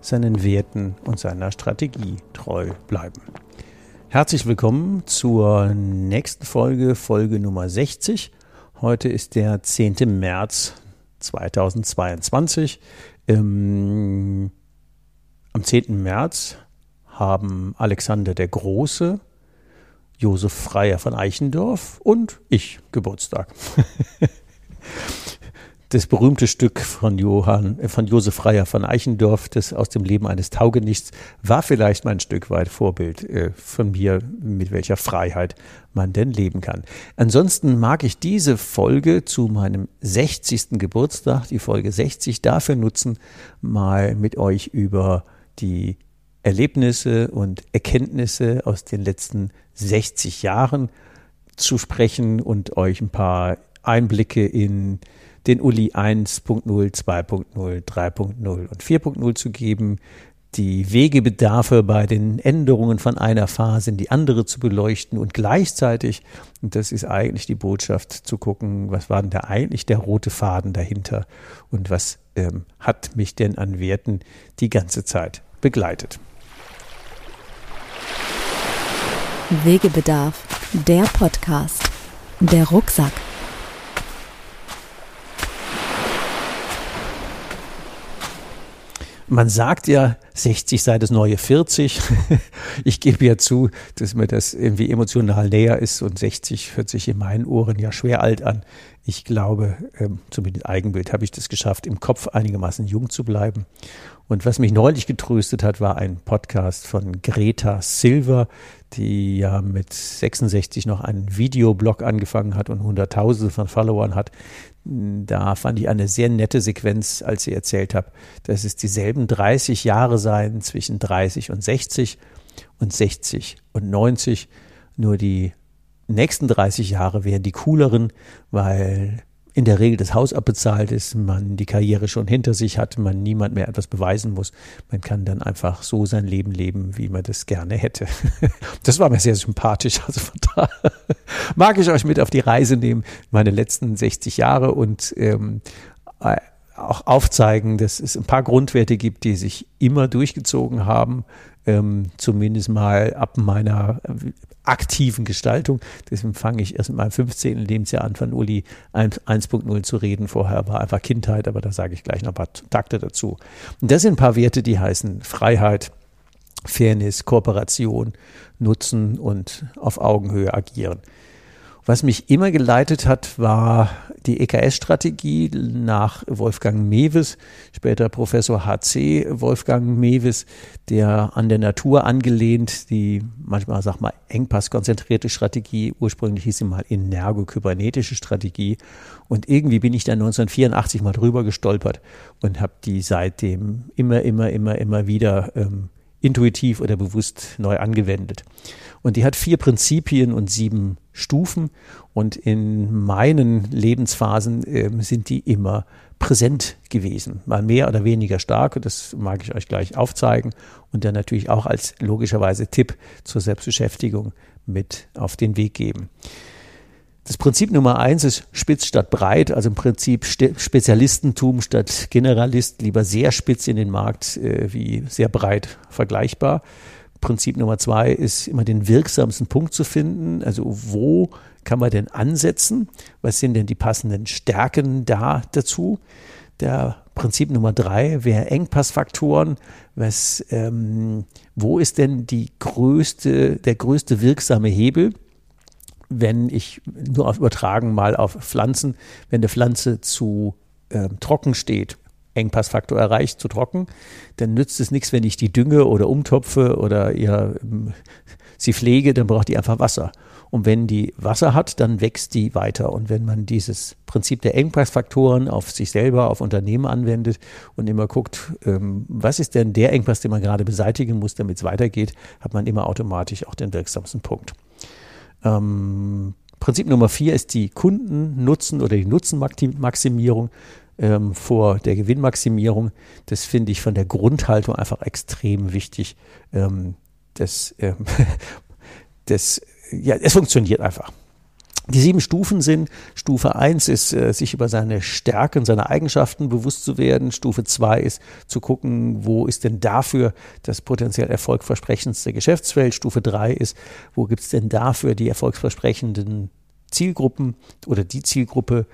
seinen Werten und seiner Strategie treu bleiben. Herzlich willkommen zur nächsten Folge, Folge Nummer 60. Heute ist der 10. März 2022. Ähm, am 10. März haben Alexander der Große, Josef Freier von Eichendorf und ich Geburtstag. das berühmte Stück von Johann, äh, von Josef Freier von Eichendorff, das aus dem Leben eines Taugenichts, war vielleicht mal ein Stück weit Vorbild äh, von mir, mit welcher Freiheit man denn leben kann. Ansonsten mag ich diese Folge zu meinem 60. Geburtstag, die Folge 60, dafür nutzen, mal mit euch über die Erlebnisse und Erkenntnisse aus den letzten 60 Jahren zu sprechen und euch ein paar Einblicke in den Uli 1.0, 2.0, 3.0 und 4.0 zu geben, die Wegebedarfe bei den Änderungen von einer Phase in die andere zu beleuchten und gleichzeitig, und das ist eigentlich die Botschaft, zu gucken, was war denn da eigentlich der rote Faden dahinter und was ähm, hat mich denn an Werten die ganze Zeit begleitet. Wegebedarf, der Podcast, der Rucksack. Man sagt ja, 60 sei das neue 40. Ich gebe ja zu, dass mir das irgendwie emotional näher ist und 60 hört sich in meinen Ohren ja schwer alt an. Ich glaube, ähm, zumindest Eigenbild habe ich das geschafft, im Kopf einigermaßen jung zu bleiben. Und was mich neulich getröstet hat, war ein Podcast von Greta Silver, die ja mit 66 noch einen Videoblog angefangen hat und Hunderttausende von Followern hat. Da fand ich eine sehr nette Sequenz, als sie erzählt hat, dass es dieselben 30 Jahre seien zwischen 30 und 60 und 60 und 90. Nur die nächsten 30 Jahre wären die cooleren, weil in der Regel das Haus abbezahlt ist, man die Karriere schon hinter sich hat, man niemand mehr etwas beweisen muss. Man kann dann einfach so sein Leben leben, wie man das gerne hätte. Das war mir sehr sympathisch. Also von da mag ich euch mit auf die Reise nehmen, meine letzten 60 Jahre und ähm, auch aufzeigen, dass es ein paar Grundwerte gibt, die sich immer durchgezogen haben, ähm, zumindest mal ab meiner aktiven Gestaltung. Deswegen fange ich erst in meinem 15. Lebensjahr an, von Uli 1.0 zu reden. Vorher war einfach Kindheit, aber da sage ich gleich noch ein paar Takte dazu. Und das sind ein paar Werte, die heißen Freiheit, Fairness, Kooperation, Nutzen und auf Augenhöhe agieren. Was mich immer geleitet hat, war die EKS-Strategie nach Wolfgang Mewes, später Professor HC Wolfgang Mewes, der an der Natur angelehnt, die manchmal, sag mal, engpasskonzentrierte Strategie, ursprünglich hieß sie mal energo-kybernetische Strategie. Und irgendwie bin ich da 1984 mal drüber gestolpert und habe die seitdem immer, immer, immer, immer wieder ähm, intuitiv oder bewusst neu angewendet. Und die hat vier Prinzipien und sieben Stufen. Und in meinen Lebensphasen äh, sind die immer präsent gewesen. Mal mehr oder weniger stark. Und das mag ich euch gleich aufzeigen. Und dann natürlich auch als logischerweise Tipp zur Selbstbeschäftigung mit auf den Weg geben. Das Prinzip Nummer eins ist spitz statt breit, also im Prinzip Spezialistentum statt Generalist, lieber sehr spitz in den Markt äh, wie sehr breit vergleichbar. Prinzip Nummer zwei ist immer den wirksamsten Punkt zu finden. Also wo kann man denn ansetzen? Was sind denn die passenden Stärken da dazu? der Prinzip Nummer drei wäre Engpassfaktoren. Was, ähm, wo ist denn die größte, der größte wirksame Hebel? Wenn ich nur auf übertragen mal auf Pflanzen, wenn eine Pflanze zu ähm, trocken steht, Engpassfaktor erreicht, zu trocken, dann nützt es nichts, wenn ich die dünge oder umtopfe oder ihr, ähm, sie pflege, dann braucht die einfach Wasser. Und wenn die Wasser hat, dann wächst die weiter. Und wenn man dieses Prinzip der Engpassfaktoren auf sich selber, auf Unternehmen anwendet und immer guckt, ähm, was ist denn der Engpass, den man gerade beseitigen muss, damit es weitergeht, hat man immer automatisch auch den wirksamsten Punkt. Ähm, Prinzip Nummer vier ist die Kundennutzen oder die Nutzenmaximierung ähm, vor der Gewinnmaximierung. Das finde ich von der Grundhaltung einfach extrem wichtig. Ähm, das, ähm, das ja, es funktioniert einfach. Die sieben Stufen sind, Stufe 1 ist, äh, sich über seine Stärken, seine Eigenschaften bewusst zu werden. Stufe 2 ist zu gucken, wo ist denn dafür das potenziell erfolgversprechendste Geschäftsfeld. Stufe 3 ist, wo gibt es denn dafür die erfolgsversprechenden Zielgruppen oder die Zielgruppe.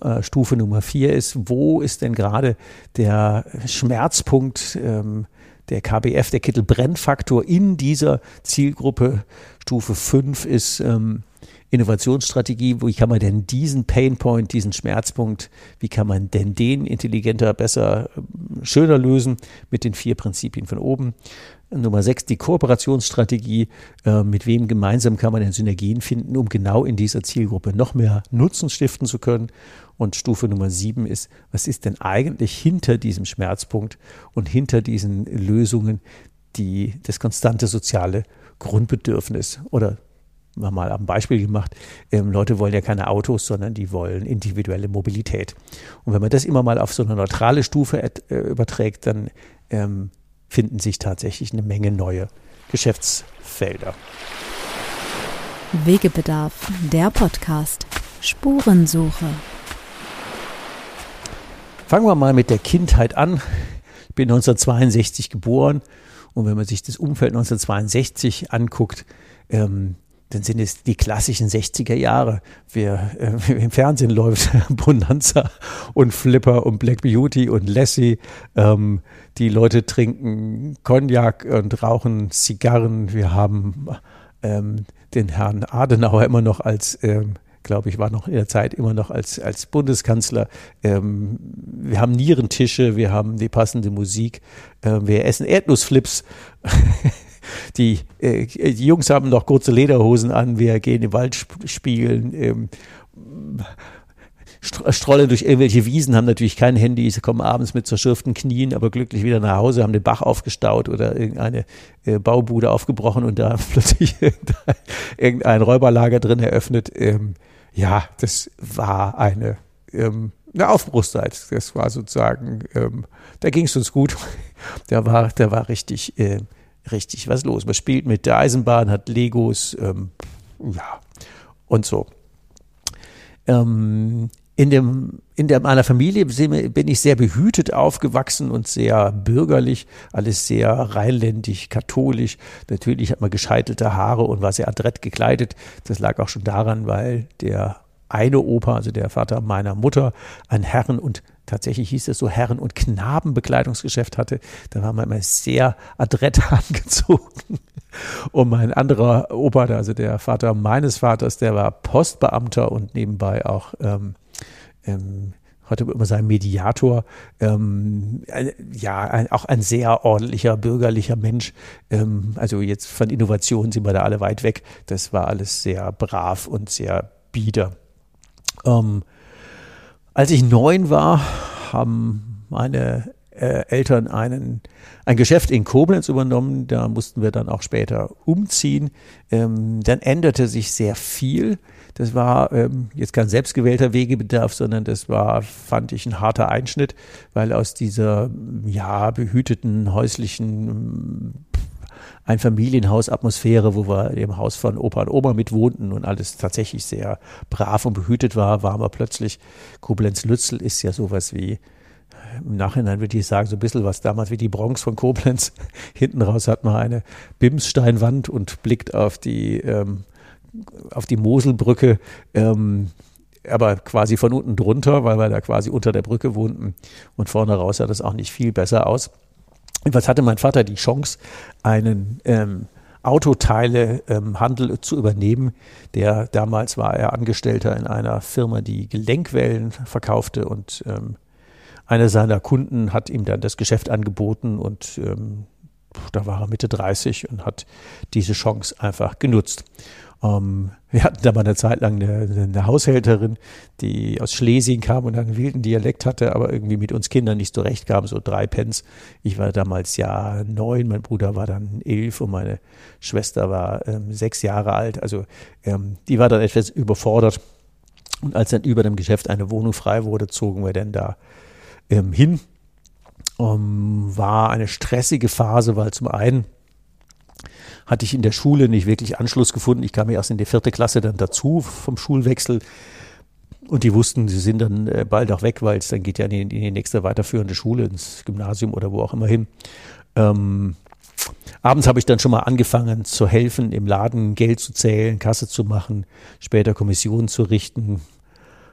Äh, Stufe Nummer 4 ist, wo ist denn gerade der Schmerzpunkt, ähm, der KBF, der Kittelbrennfaktor in dieser Zielgruppe. Stufe 5 ist ähm, Innovationsstrategie. Wie kann man denn diesen Painpoint, diesen Schmerzpunkt, wie kann man denn den intelligenter, besser, ähm, schöner lösen mit den vier Prinzipien von oben? Nummer sechs, die Kooperationsstrategie. Äh, mit wem gemeinsam kann man denn Synergien finden, um genau in dieser Zielgruppe noch mehr Nutzen stiften zu können? Und Stufe Nummer sieben ist, was ist denn eigentlich hinter diesem Schmerzpunkt und hinter diesen Lösungen, die das konstante soziale Grundbedürfnis oder mal ein Beispiel gemacht, ähm, Leute wollen ja keine Autos, sondern die wollen individuelle Mobilität. Und wenn man das immer mal auf so eine neutrale Stufe äh, überträgt, dann ähm, finden sich tatsächlich eine Menge neue Geschäftsfelder. Wegebedarf, der Podcast. Spurensuche. Fangen wir mal mit der Kindheit an. Ich bin 1962 geboren und wenn man sich das Umfeld 1962 anguckt, ähm, dann sind es die klassischen 60er Jahre. Wir, äh, Im Fernsehen läuft Bonanza und Flipper und Black Beauty und Lassie. Ähm, die Leute trinken Cognac und rauchen Zigarren. Wir haben ähm, den Herrn Adenauer immer noch als ähm, glaube ich, war noch in der Zeit immer noch als, als Bundeskanzler. Ähm, wir haben Nierentische, wir haben die passende Musik, äh, wir essen Erdnussflips. die, äh, die Jungs haben noch kurze Lederhosen an, wir gehen im Wald spielen. Ähm, strollen durch irgendwelche Wiesen, haben natürlich kein Handy, sie kommen abends mit zerschürften Knien, aber glücklich wieder nach Hause, haben den Bach aufgestaut oder irgendeine äh, Baubude aufgebrochen und da plötzlich irgendein, irgendein Räuberlager drin eröffnet. Ähm, ja, das war eine, ähm, eine Aufbruchszeit. Das war sozusagen, ähm, da ging es uns gut. da war, da war richtig, äh, richtig was los. Man spielt mit der Eisenbahn, hat Legos, ähm, ja, und so. Ähm, in dem, in der, meiner Familie bin ich sehr behütet aufgewachsen und sehr bürgerlich, alles sehr rheinländisch, katholisch. Natürlich hat man gescheitelte Haare und war sehr adrett gekleidet. Das lag auch schon daran, weil der eine Opa, also der Vater meiner Mutter, ein Herren- und tatsächlich hieß es so Herren- und Knabenbekleidungsgeschäft hatte. Da war man immer sehr adrett angezogen. Und mein anderer Opa, also der Vater meines Vaters, der war Postbeamter und nebenbei auch ähm, ähm, heute immer sein Mediator, ähm, ja, ein, auch ein sehr ordentlicher, bürgerlicher Mensch. Ähm, also jetzt von Innovationen sind wir da alle weit weg. Das war alles sehr brav und sehr bieder. Ähm, als ich neun war, haben meine äh, Eltern einen, ein Geschäft in Koblenz übernommen. Da mussten wir dann auch später umziehen. Ähm, dann änderte sich sehr viel. Das war ähm, jetzt kein selbstgewählter Wegebedarf, sondern das war, fand ich, ein harter Einschnitt, weil aus dieser ja behüteten häuslichen Einfamilienhausatmosphäre, wo wir im Haus von Opa und Oma mitwohnten und alles tatsächlich sehr brav und behütet war, waren wir plötzlich, Koblenz-Lützel ist ja sowas wie im Nachhinein würde ich sagen, so ein bisschen was damals wie die Bronx von Koblenz. Hinten raus hat man eine Bimssteinwand und blickt auf die ähm, auf die Moselbrücke. Ähm, aber quasi von unten drunter, weil wir da quasi unter der Brücke wohnten und vorne raus sah das auch nicht viel besser aus. Jedenfalls hatte mein Vater die Chance, einen ähm, Autoteilehandel ähm, zu übernehmen. Der damals war er Angestellter in einer Firma, die Gelenkwellen verkaufte und ähm, einer seiner Kunden hat ihm dann das Geschäft angeboten und ähm, da war er Mitte 30 und hat diese Chance einfach genutzt. Ähm, wir hatten da mal eine Zeit lang eine, eine, Haushälterin, die aus Schlesien kam und einen wilden Dialekt hatte, aber irgendwie mit uns Kindern nicht so recht kam, so drei Pence. Ich war damals ja neun, mein Bruder war dann elf und meine Schwester war ähm, sechs Jahre alt. Also ähm, die war dann etwas überfordert. Und als dann über dem Geschäft eine Wohnung frei wurde, zogen wir dann da ähm, hin. Ähm, war eine stressige Phase, weil zum einen hatte ich in der Schule nicht wirklich Anschluss gefunden. Ich kam erst in die vierte Klasse dann dazu vom Schulwechsel. Und die wussten, sie sind dann äh, bald auch weg, weil es dann geht ja in die, in die, nächste weiterführende Schule, ins Gymnasium oder wo auch immer hin. Ähm, abends habe ich dann schon mal angefangen zu helfen, im Laden Geld zu zählen, Kasse zu machen, später Kommissionen zu richten,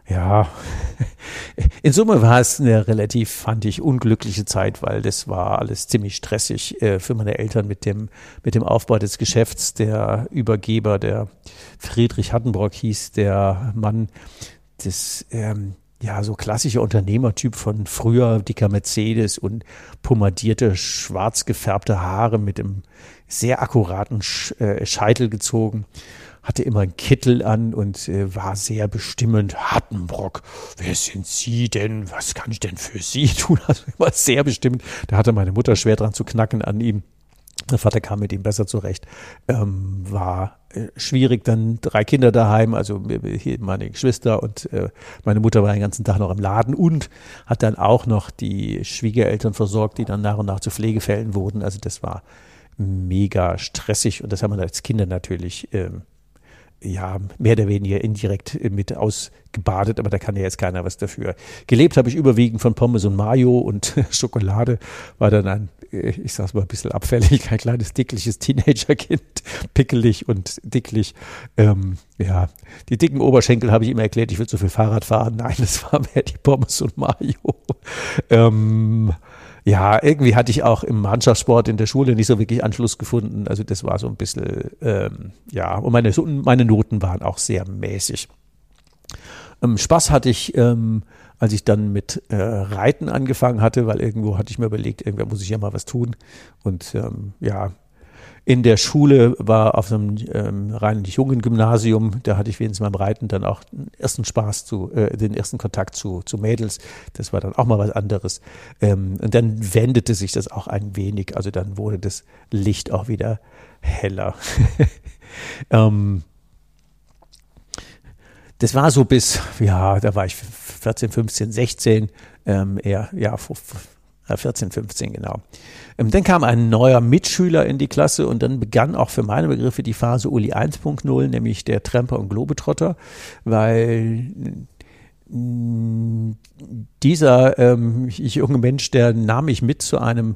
ja, in Summe war es eine relativ, fand ich, unglückliche Zeit, weil das war alles ziemlich stressig äh, für meine Eltern mit dem, mit dem Aufbau des Geschäfts. Der Übergeber, der Friedrich Hattenbrock hieß, der Mann, das, ähm, ja, so klassischer Unternehmertyp von früher, dicker Mercedes und pomadierte, schwarz gefärbte Haare mit einem sehr akkuraten äh, Scheitel gezogen hatte immer einen Kittel an und äh, war sehr bestimmend. Hattenbrock, wer sind Sie denn? Was kann ich denn für Sie tun? Also immer sehr bestimmt. Da hatte meine Mutter schwer dran zu knacken an ihm. Der Vater kam mit ihm besser zurecht. Ähm, war äh, schwierig, dann drei Kinder daheim, also hier meine Geschwister und äh, meine Mutter war den ganzen Tag noch im Laden und hat dann auch noch die Schwiegereltern versorgt, die dann nach und nach zu Pflegefällen wurden. Also das war mega stressig und das haben wir als Kinder natürlich ähm, ja, mehr oder weniger indirekt mit ausgebadet, aber da kann ja jetzt keiner was dafür. Gelebt habe ich überwiegend von Pommes und Mayo und Schokolade, war dann ein, äh, ich sag's mal ein bisschen abfällig, ein kleines dickliches Teenagerkind, pickelig und dicklich. Ähm, ja, die dicken Oberschenkel habe ich immer erklärt, ich will zu viel Fahrrad fahren. Nein, das war mehr die Pommes und Mayo. Ähm, ja, irgendwie hatte ich auch im Mannschaftssport in der Schule nicht so wirklich Anschluss gefunden. Also das war so ein bisschen, ähm, ja, und meine, meine Noten waren auch sehr mäßig. Ähm, Spaß hatte ich, ähm, als ich dann mit äh, Reiten angefangen hatte, weil irgendwo hatte ich mir überlegt, irgendwer muss ich ja mal was tun. Und ähm, ja, in der Schule war auf einem ähm, rein jungen Gymnasium, da hatte ich wenigstens beim Reiten dann auch den ersten Spaß zu, äh, den ersten Kontakt zu, zu Mädels. Das war dann auch mal was anderes. Ähm, und dann wendete sich das auch ein wenig, also dann wurde das Licht auch wieder heller. ähm, das war so bis, ja, da war ich 14, 15, 16, ähm, eher, ja, 14, 15 genau. Ähm, dann kam ein neuer Mitschüler in die Klasse und dann begann auch für meine Begriffe die Phase Uli 1.0, nämlich der Tremper und Globetrotter, weil mm, dieser ähm, junge Mensch, der nahm mich mit zu einem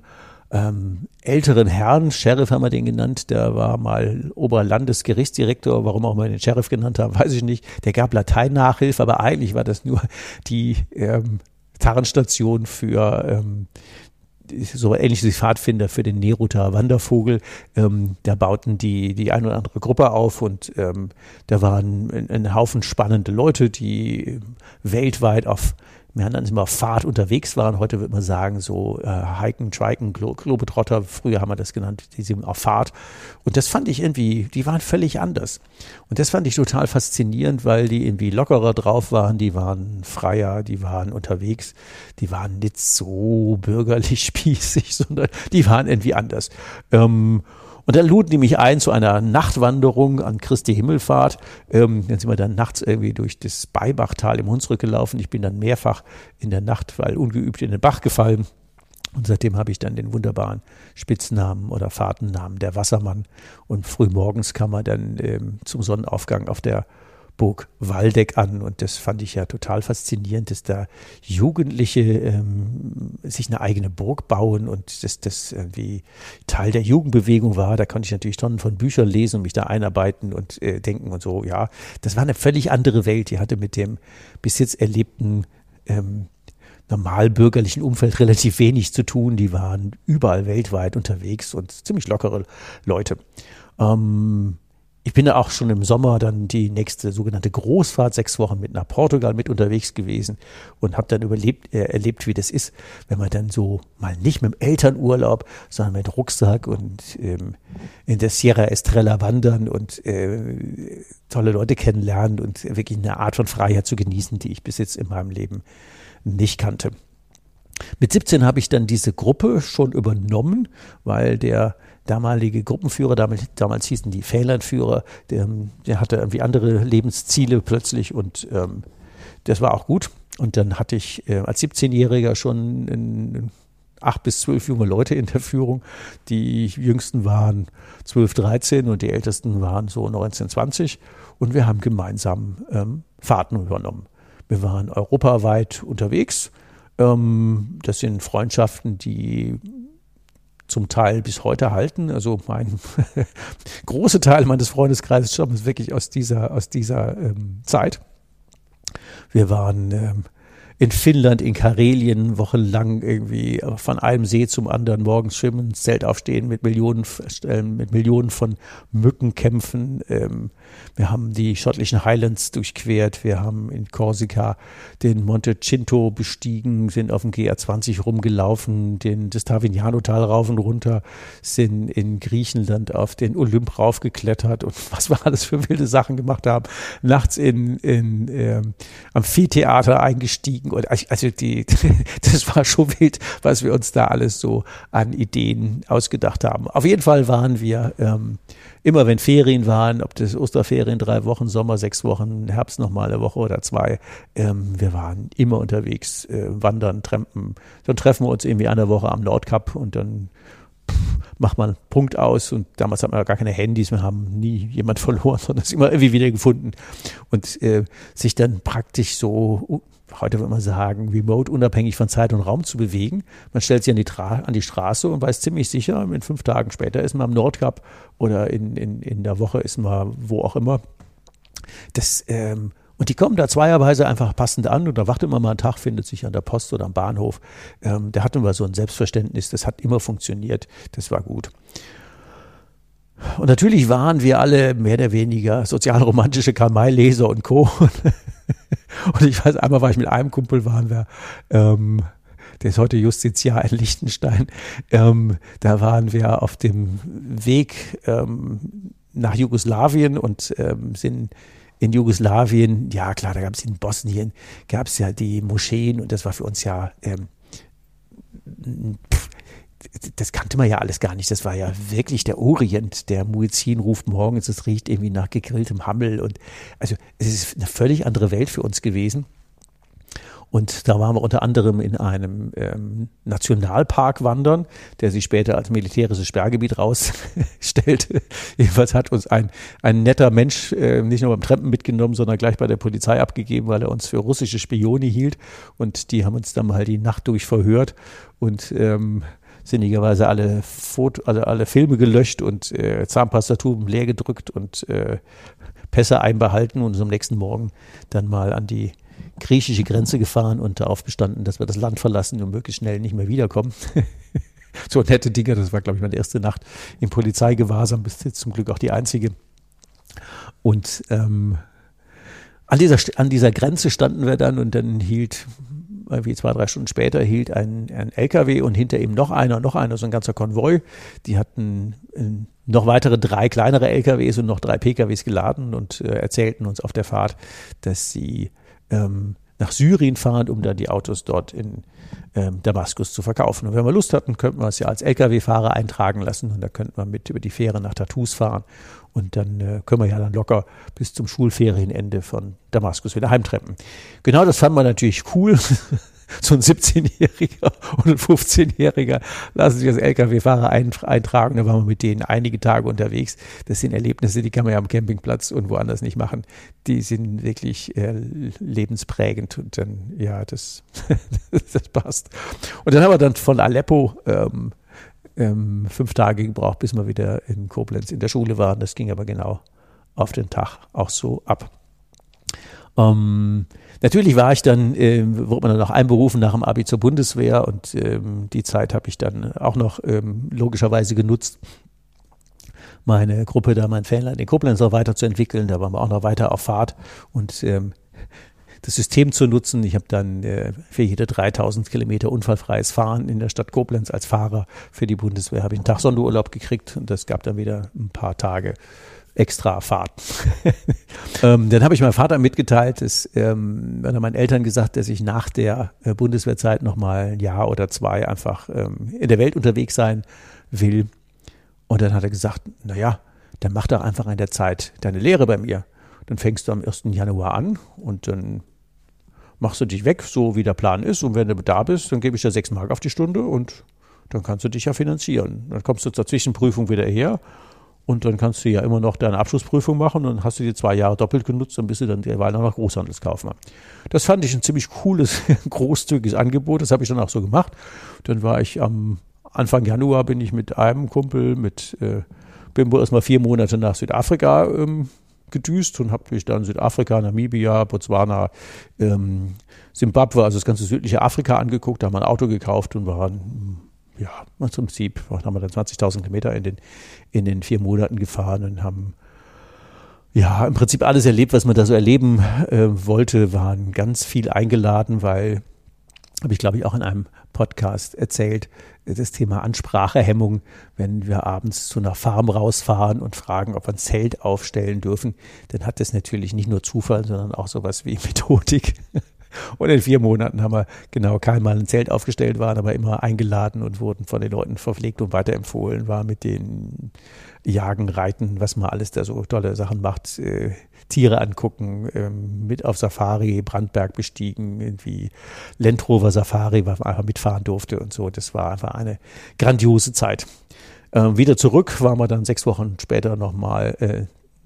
ähm, älteren Herrn, Sheriff haben wir den genannt, der war mal Oberlandesgerichtsdirektor, warum auch mal den Sheriff genannt haben, weiß ich nicht. Der gab Lateinnachhilfe, aber eigentlich war das nur die ähm, Tarnstation für ähm, so ähnlich wie Pfadfinder für den Neruter Wandervogel. Ähm, da bauten die die eine oder andere Gruppe auf und ähm, da waren ein, ein Haufen spannende Leute, die weltweit auf wir haben dann immer Fahrt unterwegs waren. Heute würde man sagen, so äh, Hiken, Triken, Glo Globetrotter, früher haben wir das genannt, die sind auf Fahrt. Und das fand ich irgendwie, die waren völlig anders. Und das fand ich total faszinierend, weil die irgendwie lockerer drauf waren, die waren freier, die waren unterwegs, die waren nicht so bürgerlich spießig, sondern die waren irgendwie anders. Ähm, und dann luden die mich ein zu einer Nachtwanderung an Christi Himmelfahrt. Ähm, dann sind wir dann nachts irgendwie durch das Beibachtal im Hunsrück gelaufen. Ich bin dann mehrfach in der Nacht, weil ungeübt in den Bach gefallen. Und seitdem habe ich dann den wunderbaren Spitznamen oder Fahrtennamen der Wassermann. Und früh morgens kam man dann ähm, zum Sonnenaufgang auf der Burg Waldeck an und das fand ich ja total faszinierend, dass da Jugendliche ähm, sich eine eigene Burg bauen und dass das irgendwie Teil der Jugendbewegung war. Da konnte ich natürlich Tonnen von Büchern lesen und mich da einarbeiten und äh, denken und so. Ja, das war eine völlig andere Welt. Die hatte mit dem bis jetzt erlebten ähm, normalbürgerlichen Umfeld relativ wenig zu tun. Die waren überall weltweit unterwegs und ziemlich lockere Leute. Ähm, ich bin ja auch schon im Sommer dann die nächste sogenannte Großfahrt, sechs Wochen mit nach Portugal mit unterwegs gewesen und habe dann überlebt, äh, erlebt, wie das ist, wenn man dann so mal nicht mit dem Elternurlaub, sondern mit Rucksack und ähm, in der Sierra Estrella wandern und äh, tolle Leute kennenlernen und wirklich eine Art von Freiheit zu genießen, die ich bis jetzt in meinem Leben nicht kannte. Mit 17 habe ich dann diese Gruppe schon übernommen, weil der damalige Gruppenführer, damals, damals hießen die Fählandführer, der, der hatte irgendwie andere Lebensziele plötzlich und ähm, das war auch gut. Und dann hatte ich äh, als 17-Jähriger schon in, acht bis zwölf junge Leute in der Führung. Die jüngsten waren 12, 13 und die ältesten waren so 19, 20. Und wir haben gemeinsam ähm, Fahrten übernommen. Wir waren europaweit unterwegs. Ähm, das sind Freundschaften, die zum Teil bis heute halten. Also mein großer Teil meines Freundeskreises stammt wirklich aus dieser, aus dieser ähm, Zeit. Wir waren ähm, in Finnland, in Karelien wochenlang irgendwie von einem See zum anderen morgens schwimmen, Zelt aufstehen, mit Millionen, mit Millionen von Mücken kämpfen. Ähm, wir haben die schottischen Highlands durchquert. Wir haben in Korsika den Monte Cinto bestiegen, sind auf dem GR20 rumgelaufen, den, das Tavignano-Tal rauf und runter, sind in Griechenland auf den Olymp raufgeklettert und was wir alles für wilde Sachen gemacht haben. Nachts in, in ähm, Amphitheater eingestiegen und also die, das war schon wild, was wir uns da alles so an Ideen ausgedacht haben. Auf jeden Fall waren wir ähm, immer, wenn Ferien waren, ob das Osterferien drei Wochen, Sommer sechs Wochen, Herbst nochmal eine Woche oder zwei, ähm, wir waren immer unterwegs, äh, wandern, trampen. Dann treffen wir uns irgendwie eine Woche am Nordkap und dann macht man Punkt aus und damals hat man ja gar keine Handys, wir haben nie jemand verloren, sondern es immer irgendwie wieder gefunden und äh, sich dann praktisch so heute würde man sagen, remote unabhängig von Zeit und Raum zu bewegen. Man stellt sich an die, Tra an die Straße und weiß ziemlich sicher, in fünf Tagen später ist man am Nordkap oder in, in, in der Woche ist man wo auch immer. Das, ähm, und die kommen da zweierweise einfach passend an und da wartet man mal einen Tag, findet sich an der Post oder am Bahnhof. Ähm, da hatten wir so ein Selbstverständnis, das hat immer funktioniert, das war gut. Und natürlich waren wir alle mehr oder weniger sozialromantische Karl-May-Leser und Co. Und ich weiß, einmal war ich mit einem Kumpel, waren wir, ähm, der ist heute Justiziar in Liechtenstein, ähm, da waren wir auf dem Weg ähm, nach Jugoslawien und ähm, sind in Jugoslawien, ja klar, da gab es in Bosnien, gab es ja die Moscheen und das war für uns ja ähm, pff, das kannte man ja alles gar nicht. Das war ja wirklich der Orient. Der Muezzin ruft morgens, es riecht irgendwie nach gegrilltem Hammel. Und also es ist eine völlig andere Welt für uns gewesen. Und da waren wir unter anderem in einem ähm, Nationalpark wandern, der sich später als militärisches Sperrgebiet rausstellte. Jedenfalls hat uns ein, ein netter Mensch äh, nicht nur beim Trampen mitgenommen, sondern gleich bei der Polizei abgegeben, weil er uns für russische Spione hielt. Und die haben uns dann mal die Nacht durch verhört. Und ähm, sinnigerweise alle Foto, also alle Filme gelöscht und äh, Zahnpastatuben leer gedrückt und äh, Pässe einbehalten und uns am nächsten Morgen dann mal an die griechische Grenze gefahren und darauf bestanden, dass wir das Land verlassen und möglichst schnell nicht mehr wiederkommen. so nette Dinge, das war, glaube ich, meine erste Nacht im Polizeigewahrsam, bis jetzt zum Glück auch die einzige. Und ähm, an dieser, an dieser Grenze standen wir dann und dann hielt wie zwei, drei Stunden später hielt ein, ein LKW und hinter ihm noch einer, noch einer, so ein ganzer Konvoi. Die hatten äh, noch weitere drei kleinere LKWs und noch drei PKWs geladen und äh, erzählten uns auf der Fahrt, dass sie ähm, nach Syrien fahren, um dann die Autos dort in ähm, Damaskus zu verkaufen. Und wenn wir Lust hatten, könnten wir es ja als Lkw-Fahrer eintragen lassen und da könnten wir mit über die Fähre nach Tattoos fahren und dann äh, können wir ja dann locker bis zum Schulferienende von Damaskus wieder heimtreppen. Genau das fand man natürlich cool. so ein 17-Jähriger und ein 15-Jähriger lassen sich als Lkw-Fahrer eintragen. Da waren wir mit denen einige Tage unterwegs. Das sind Erlebnisse, die kann man ja am Campingplatz und woanders nicht machen. Die sind wirklich äh, lebensprägend und dann, ja, das, das passt. Und dann haben wir dann von Aleppo ähm, ähm, fünf Tage gebraucht, bis wir wieder in Koblenz in der Schule waren. Das ging aber genau auf den Tag auch so ab. Ähm, natürlich war ich dann, äh, wurde man dann auch einberufen nach dem Abi zur Bundeswehr und ähm, die Zeit habe ich dann auch noch ähm, logischerweise genutzt, meine Gruppe da, mein Fanland in Koblenz noch weiterzuentwickeln. Da waren wir auch noch weiter auf Fahrt und ähm, das System zu nutzen. Ich habe dann äh, für jede 3000 Kilometer unfallfreies Fahren in der Stadt Koblenz als Fahrer für die Bundeswehr habe ich einen Tag Sonderurlaub gekriegt und das gab dann wieder ein paar Tage extra Fahrt. ähm, dann habe ich meinem Vater mitgeteilt, dass ähm, dann haben meine Eltern gesagt, dass ich nach der äh, Bundeswehrzeit noch mal ein Jahr oder zwei einfach ähm, in der Welt unterwegs sein will. Und dann hat er gesagt, na ja, dann mach doch einfach in der Zeit deine Lehre bei mir. Dann fängst du am 1. Januar an und dann machst du dich weg, so wie der Plan ist. Und wenn du da bist, dann gebe ich dir sechs Mark auf die Stunde und dann kannst du dich ja finanzieren. Dann kommst du zur Zwischenprüfung wieder her und dann kannst du ja immer noch deine Abschlussprüfung machen und hast du die zwei Jahre doppelt genutzt und bist du dann derweil auch noch Großhandelskaufmann. Das fand ich ein ziemlich cooles, großzügiges Angebot. Das habe ich dann auch so gemacht. Dann war ich am Anfang Januar bin ich mit einem Kumpel, mit äh, Bimbo erstmal vier Monate nach Südafrika ähm, gedüst und habe mich dann Südafrika, Namibia, Botswana, ähm, Zimbabwe, also das ganze südliche Afrika angeguckt, da haben wir ein Auto gekauft und waren ja, im Prinzip haben wir dann 20.000 Kilometer in den, in den vier Monaten gefahren und haben ja im Prinzip alles erlebt, was man da so erleben äh, wollte, waren ganz viel eingeladen, weil, habe ich glaube ich auch in einem Podcast erzählt, das Thema Ansprachehemmung, wenn wir abends zu einer Farm rausfahren und fragen, ob wir ein Zelt aufstellen dürfen, dann hat das natürlich nicht nur Zufall, sondern auch sowas wie Methodik. Und in vier Monaten haben wir genau keinmal ein Zelt aufgestellt, waren aber immer eingeladen und wurden von den Leuten verpflegt und weiterempfohlen, war mit den Jagen, Reiten, was man alles da so tolle Sachen macht, äh, Tiere angucken, ähm, mit auf Safari, Brandberg bestiegen, irgendwie Land Rover Safari, weil man einfach mitfahren durfte und so. Das war einfach eine grandiose Zeit. Ähm, wieder zurück waren wir dann sechs Wochen später nochmal äh,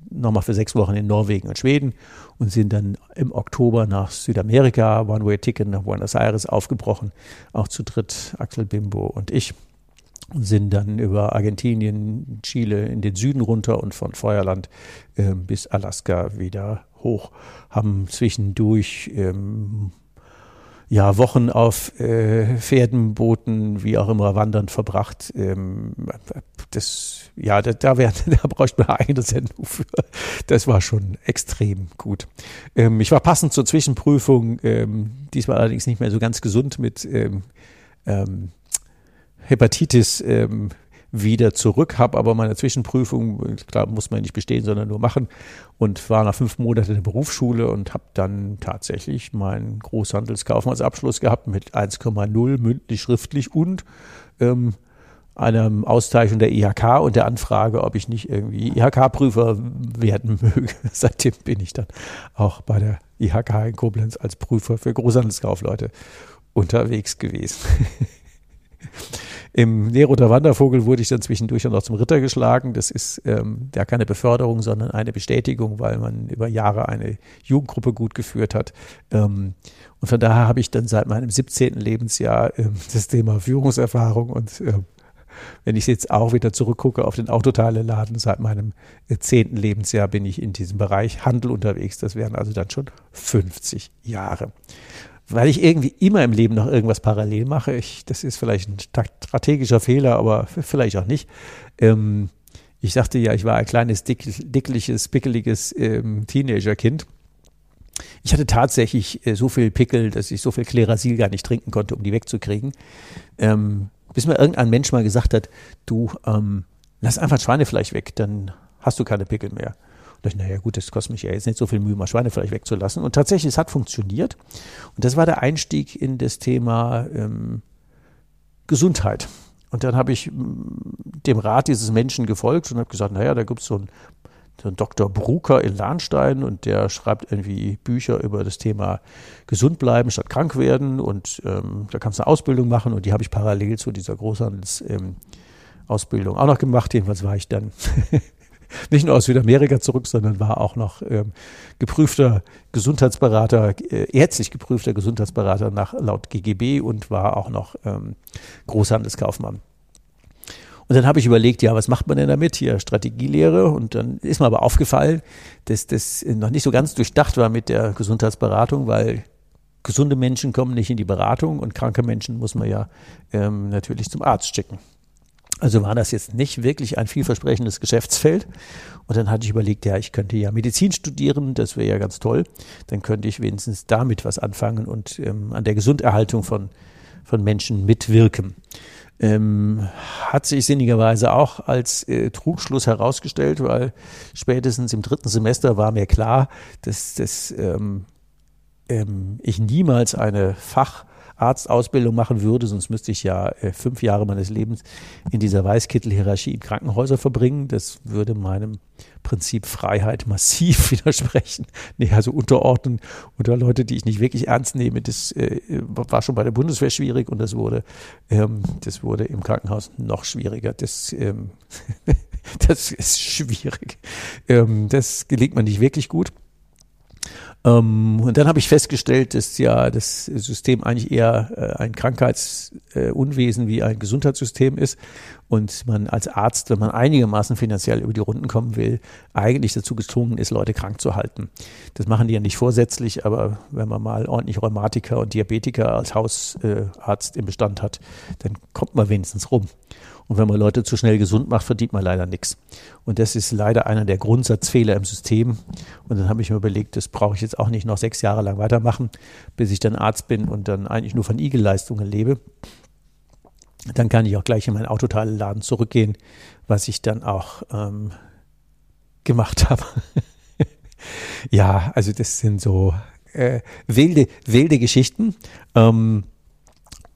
nochmal für sechs Wochen in Norwegen und Schweden und sind dann im Oktober nach Südamerika, One-Way-Ticket nach Buenos Aires aufgebrochen, auch zu dritt, Axel Bimbo und ich. Und sind dann über Argentinien, Chile in den Süden runter und von Feuerland äh, bis Alaska wieder hoch. Haben zwischendurch ähm, ja, Wochen auf äh, Pferden, Booten, wie auch immer, wandernd verbracht. Ähm, das, ja, da, da, wär, da bräuchte man eine Sendung für. Das war schon extrem gut. Ähm, ich war passend zur Zwischenprüfung, ähm, diesmal allerdings nicht mehr so ganz gesund mit ähm, ähm, Hepatitis. Ähm, wieder zurück, habe aber meine Zwischenprüfung, klar muss man nicht bestehen, sondern nur machen und war nach fünf Monaten in der Berufsschule und habe dann tatsächlich meinen Großhandelskaufmannsabschluss gehabt mit 1,0 mündlich, schriftlich und ähm, einem Auszeichnung der IHK und der Anfrage, ob ich nicht irgendwie IHK-Prüfer werden möge. Seitdem bin ich dann auch bei der IHK in Koblenz als Prüfer für Großhandelskaufleute unterwegs gewesen. Im Neroter Wandervogel wurde ich dann zwischendurch noch zum Ritter geschlagen. Das ist ähm, ja keine Beförderung, sondern eine Bestätigung, weil man über Jahre eine Jugendgruppe gut geführt hat. Ähm, und von daher habe ich dann seit meinem 17. Lebensjahr ähm, das Thema Führungserfahrung und ähm, wenn ich jetzt auch wieder zurückgucke auf den Autoteileladen, seit meinem äh, zehnten Lebensjahr bin ich in diesem Bereich Handel unterwegs. Das wären also dann schon 50 Jahre weil ich irgendwie immer im Leben noch irgendwas parallel mache. Ich, das ist vielleicht ein strategischer Fehler, aber vielleicht auch nicht. Ähm, ich sagte ja, ich war ein kleines, dick, dickliches, pickeliges ähm, Teenagerkind. Ich hatte tatsächlich äh, so viel Pickel, dass ich so viel Klerasil gar nicht trinken konnte, um die wegzukriegen. Ähm, bis mir irgendein Mensch mal gesagt hat, du, ähm, lass einfach Schweinefleisch weg, dann hast du keine Pickel mehr. Dachte, naja gut, das kostet mich ja jetzt nicht so viel Mühe, mal Schweinefleisch wegzulassen. Und tatsächlich, es hat funktioniert. Und das war der Einstieg in das Thema ähm, Gesundheit. Und dann habe ich mm, dem Rat dieses Menschen gefolgt und habe gesagt, naja, da gibt es so ein Dr. Brucker in Lahnstein und der schreibt irgendwie Bücher über das Thema gesund bleiben statt krank werden und ähm, da kannst du eine Ausbildung machen und die habe ich parallel zu dieser Großhandelsausbildung ähm, auch noch gemacht. Jedenfalls war ich dann nicht nur aus Südamerika zurück, sondern war auch noch ähm, geprüfter Gesundheitsberater, äh, ärztlich geprüfter Gesundheitsberater nach laut GGB und war auch noch ähm, Großhandelskaufmann. Und dann habe ich überlegt, ja, was macht man denn damit? Hier Strategielehre. Und dann ist mir aber aufgefallen, dass das noch nicht so ganz durchdacht war mit der Gesundheitsberatung, weil gesunde Menschen kommen nicht in die Beratung und kranke Menschen muss man ja ähm, natürlich zum Arzt schicken. Also war das jetzt nicht wirklich ein vielversprechendes Geschäftsfeld. Und dann hatte ich überlegt, ja, ich könnte ja Medizin studieren, das wäre ja ganz toll. Dann könnte ich wenigstens damit was anfangen und ähm, an der Gesunderhaltung von, von Menschen mitwirken ähm, hat sich sinnigerweise auch als äh, Trugschluss herausgestellt, weil spätestens im dritten Semester war mir klar, dass, dass ähm, ähm, ich niemals eine Fach Arztausbildung machen würde, sonst müsste ich ja äh, fünf Jahre meines Lebens in dieser Weißkittel-Hierarchie in Krankenhäuser verbringen. Das würde meinem Prinzip Freiheit massiv widersprechen. Nee, also unterordnen unter Leute, die ich nicht wirklich ernst nehme, das äh, war schon bei der Bundeswehr schwierig und das wurde, ähm, das wurde im Krankenhaus noch schwieriger. Das, ähm, das ist schwierig. Ähm, das gelingt mir nicht wirklich gut. Ähm, und dann habe ich festgestellt, dass ja das System eigentlich eher äh, ein Krankheitsunwesen äh, wie ein Gesundheitssystem ist und man als Arzt, wenn man einigermaßen finanziell über die Runden kommen will, eigentlich dazu gezwungen ist, Leute krank zu halten. Das machen die ja nicht vorsätzlich, aber wenn man mal ordentlich Rheumatiker und Diabetiker als Hausarzt im Bestand hat, dann kommt man wenigstens rum. Und wenn man Leute zu schnell gesund macht, verdient man leider nichts. Und das ist leider einer der Grundsatzfehler im System. Und dann habe ich mir überlegt, das brauche ich jetzt auch nicht noch sechs Jahre lang weitermachen, bis ich dann Arzt bin und dann eigentlich nur von Igelleistungen lebe. Dann kann ich auch gleich in meinen Autoteileladen zurückgehen, was ich dann auch ähm, gemacht habe. ja, also das sind so äh, wilde, wilde Geschichten. Ähm,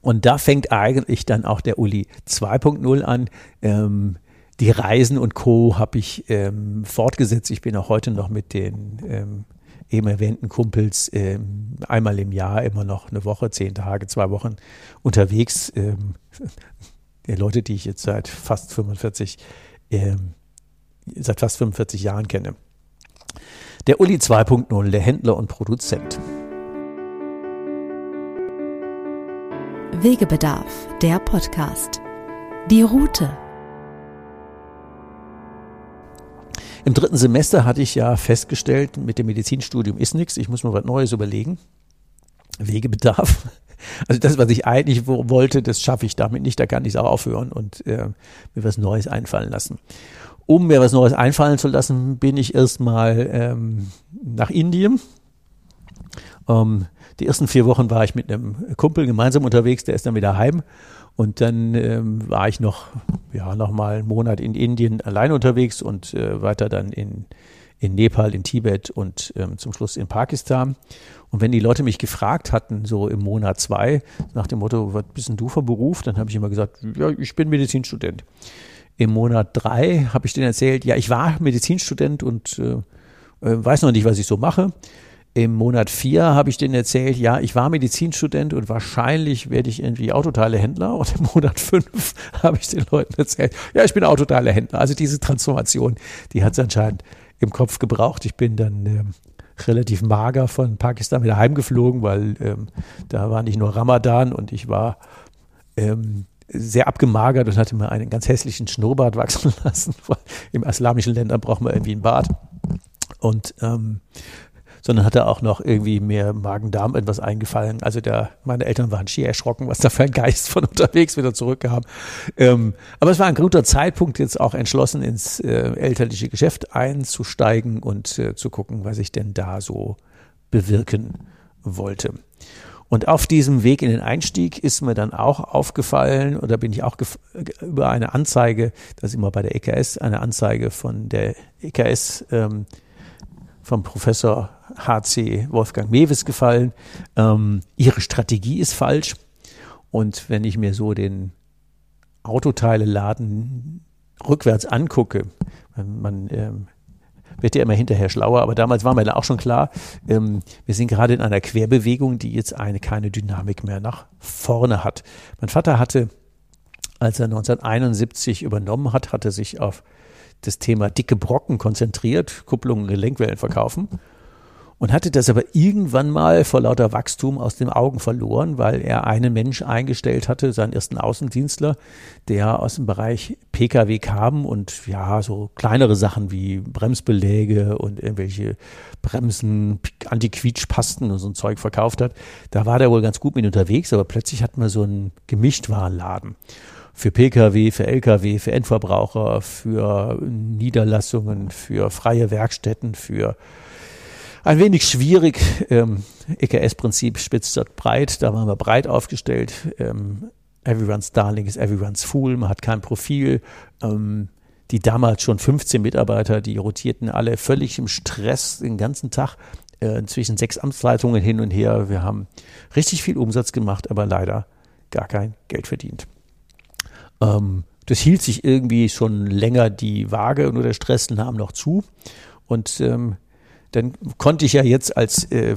und da fängt eigentlich dann auch der Uli 2.0 an. Ähm, die Reisen und Co. habe ich ähm, fortgesetzt. Ich bin auch heute noch mit den ähm, eben erwähnten Kumpels ähm, einmal im Jahr immer noch eine Woche, zehn Tage, zwei Wochen unterwegs. Ähm, die Leute, die ich jetzt seit fast 45, ähm, seit fast 45 Jahren kenne. Der Uli 2.0, der Händler und Produzent. Wegebedarf, der Podcast. Die Route. Im dritten Semester hatte ich ja festgestellt, mit dem Medizinstudium ist nichts, ich muss mir was Neues überlegen. Wegebedarf. Also das, was ich eigentlich wollte, das schaffe ich damit nicht, da kann ich es auch aufhören und äh, mir was Neues einfallen lassen. Um mir was Neues einfallen zu lassen, bin ich erstmal ähm, nach Indien. Ähm, die ersten vier Wochen war ich mit einem Kumpel gemeinsam unterwegs, der ist dann wieder heim. Und dann ähm, war ich noch, ja, noch mal einen Monat in Indien allein unterwegs und äh, weiter dann in, in Nepal, in Tibet und ähm, zum Schluss in Pakistan. Und wenn die Leute mich gefragt hatten, so im Monat zwei, nach dem Motto, was bist denn du für Beruf? Dann habe ich immer gesagt, ja, ich bin Medizinstudent. Im Monat drei habe ich denen erzählt, ja, ich war Medizinstudent und äh, äh weiß noch nicht, was ich so mache. Im Monat vier habe ich denen erzählt, ja, ich war Medizinstudent und wahrscheinlich werde ich irgendwie Autoteilehändler. Und im Monat fünf habe ich den Leuten erzählt, ja, ich bin Autoteilehändler. Also diese Transformation, die hat es anscheinend im Kopf gebraucht. Ich bin dann ähm, relativ mager von Pakistan wieder heimgeflogen, weil ähm, da war nicht nur Ramadan und ich war ähm, sehr abgemagert und hatte mir einen ganz hässlichen Schnurrbart wachsen lassen. Im islamischen Ländern braucht man irgendwie einen Bart. Und ähm, sondern hatte auch noch irgendwie mehr Magen-Darm etwas eingefallen. Also der, meine Eltern waren schier erschrocken, was da für ein Geist von unterwegs wieder zurückkam. Ähm, aber es war ein guter Zeitpunkt, jetzt auch entschlossen ins äh, elterliche Geschäft einzusteigen und äh, zu gucken, was ich denn da so bewirken wollte. Und auf diesem Weg in den Einstieg ist mir dann auch aufgefallen, oder bin ich auch über eine Anzeige, das ist immer bei der EKS, eine Anzeige von der EKS ähm, vom Professor HC Wolfgang Mewes gefallen. Ähm, ihre Strategie ist falsch. Und wenn ich mir so den Autoteile-Laden rückwärts angucke, man, man ähm, wird ja immer hinterher schlauer, aber damals war mir dann auch schon klar, ähm, wir sind gerade in einer Querbewegung, die jetzt eine keine Dynamik mehr nach vorne hat. Mein Vater hatte, als er 1971 übernommen hat, hatte sich auf das Thema dicke Brocken konzentriert, Kupplungen, Gelenkwellen verkaufen und hatte das aber irgendwann mal vor lauter Wachstum aus den Augen verloren, weil er einen Mensch eingestellt hatte, seinen ersten Außendienstler, der aus dem Bereich Pkw kam und ja, so kleinere Sachen wie Bremsbeläge und irgendwelche Bremsen, Anti-Quietschpasten und so ein Zeug verkauft hat. Da war der wohl ganz gut mit unterwegs, aber plötzlich hatten wir so einen Gemischtwarenladen für Pkw, für Lkw, für Endverbraucher, für Niederlassungen, für freie Werkstätten, für ein wenig schwierig. Ähm, EKS-Prinzip spitzt statt breit. Da waren wir breit aufgestellt. Ähm, everyone's Darling ist everyone's Fool. Man hat kein Profil. Ähm, die damals schon 15 Mitarbeiter, die rotierten alle völlig im Stress den ganzen Tag äh, zwischen sechs Amtsleitungen hin und her. Wir haben richtig viel Umsatz gemacht, aber leider gar kein Geld verdient. Ähm, das hielt sich irgendwie schon länger die Waage, nur der Stress nahm noch zu. Und ähm, dann konnte ich ja jetzt als, äh,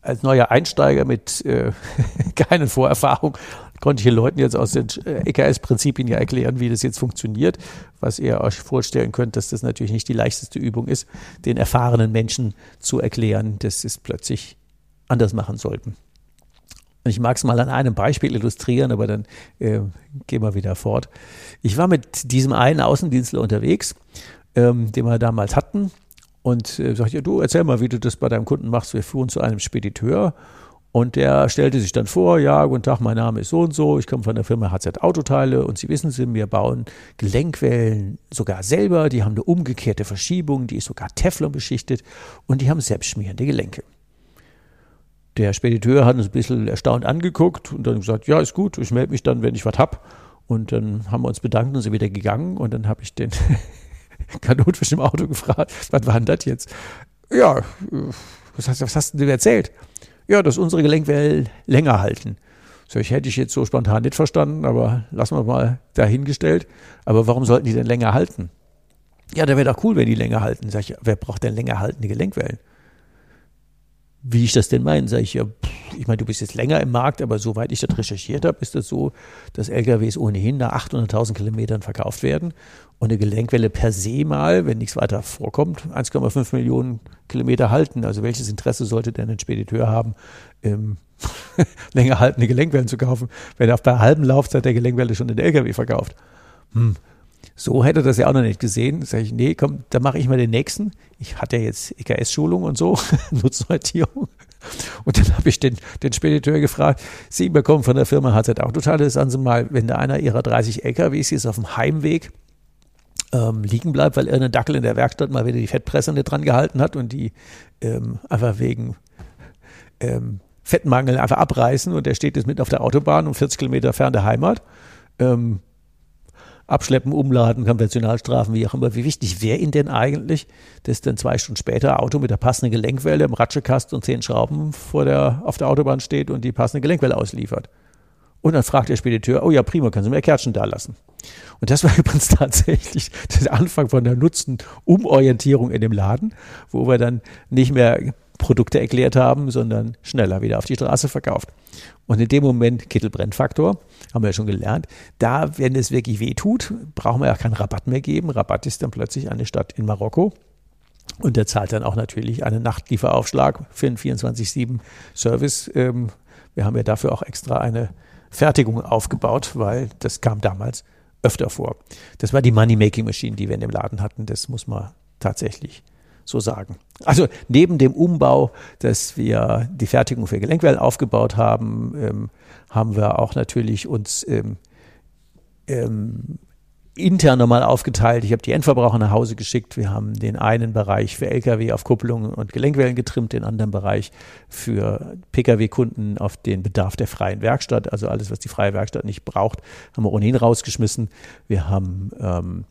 als neuer Einsteiger mit äh, keinen Vorerfahrung, konnte ich den Leuten jetzt aus den äh, EKS-Prinzipien ja erklären, wie das jetzt funktioniert, was ihr euch vorstellen könnt, dass das natürlich nicht die leichteste Übung ist, den erfahrenen Menschen zu erklären, dass sie es plötzlich anders machen sollten. Ich mag es mal an einem Beispiel illustrieren, aber dann äh, gehen wir wieder fort. Ich war mit diesem einen Außendienstler unterwegs, ähm, den wir damals hatten und äh, sagt, ja, du erzähl mal, wie du das bei deinem Kunden machst. Wir fuhren zu einem Spediteur. Und der stellte sich dann vor, ja, guten Tag, mein Name ist so und so, ich komme von der Firma HZ Autoteile. Und Sie wissen Sie, wir bauen Gelenkwellen sogar selber, die haben eine umgekehrte Verschiebung, die ist sogar Teflon beschichtet. Und die haben selbstschmierende Gelenke. Der Spediteur hat uns ein bisschen erstaunt angeguckt und dann gesagt, ja, ist gut, ich melde mich dann, wenn ich was hab. Und dann haben wir uns bedankt und sind wieder gegangen. Und dann habe ich den Kanonfisch im Auto gefragt, was war denn das jetzt? Ja, was hast, was hast du denn erzählt? Ja, dass unsere Gelenkwellen länger halten. So, ich hätte ich jetzt so spontan nicht verstanden, aber lassen wir mal dahingestellt. Aber warum sollten die denn länger halten? Ja, da wäre doch cool, wenn die länger halten. Sag ich, wer braucht denn länger haltende Gelenkwellen? Wie ich das denn meine, sage ich ja, ich meine, du bist jetzt länger im Markt, aber soweit ich das recherchiert habe, ist das so, dass LKWs ohnehin nach 800.000 Kilometern verkauft werden und eine Gelenkwelle per se mal, wenn nichts weiter vorkommt, 1,5 Millionen Kilometer halten. Also welches Interesse sollte denn ein Spediteur haben, ähm, länger haltende Gelenkwellen zu kaufen, wenn er auf der halben Laufzeit der Gelenkwelle schon den LKW verkauft? Hm. So hätte er das ja auch noch nicht gesehen. Sag ich, nee, komm, da mache ich mal den nächsten. Ich hatte ja jetzt EKS-Schulung und so, Nutzsortierung. Und dann habe ich den, den Spediteur gefragt, Sie bekommen von der Firma HZ Autoteile, sagen Sie mal, wenn da einer Ihrer 30 LKWs ist auf dem Heimweg ähm, liegen bleibt, weil irgendein Dackel in der Werkstatt mal wieder die Fettpresse nicht dran gehalten hat und die ähm, einfach wegen ähm, Fettmangel einfach abreißen und der steht jetzt mitten auf der Autobahn um 40 Kilometer fern der Heimat. Ähm, abschleppen, umladen, Konventionalstrafen, wie auch immer. Wie wichtig wäre Ihnen denn eigentlich, dass dann zwei Stunden später Auto mit der passenden Gelenkwelle im Ratschekast und zehn Schrauben vor der, auf der Autobahn steht und die passende Gelenkwelle ausliefert? Und dann fragt der Spediteur, oh ja, prima, können Sie mir Kärtchen da lassen? Und das war übrigens tatsächlich der Anfang von der Nutzen-Umorientierung in dem Laden, wo wir dann nicht mehr Produkte erklärt haben, sondern schneller wieder auf die Straße verkauft. Und in dem Moment Kittelbrennfaktor, haben wir ja schon gelernt, da, wenn es wirklich weh tut, brauchen wir ja keinen Rabatt mehr geben. Rabatt ist dann plötzlich eine Stadt in Marokko. Und der zahlt dann auch natürlich einen Nachtlieferaufschlag für einen 24-7-Service. Ähm, wir haben ja dafür auch extra eine Fertigung aufgebaut, weil das kam damals öfter vor. Das war die Money-Making-Maschine, die wir in dem Laden hatten. Das muss man tatsächlich so sagen. Also neben dem Umbau, dass wir die Fertigung für Gelenkwellen aufgebaut haben, ähm, haben wir auch natürlich uns ähm, ähm, intern nochmal aufgeteilt. Ich habe die Endverbraucher nach Hause geschickt. Wir haben den einen Bereich für Lkw auf Kupplungen und Gelenkwellen getrimmt, den anderen Bereich für Pkw-Kunden auf den Bedarf der freien Werkstatt. Also alles, was die freie Werkstatt nicht braucht, haben wir ohnehin rausgeschmissen. Wir haben ähm,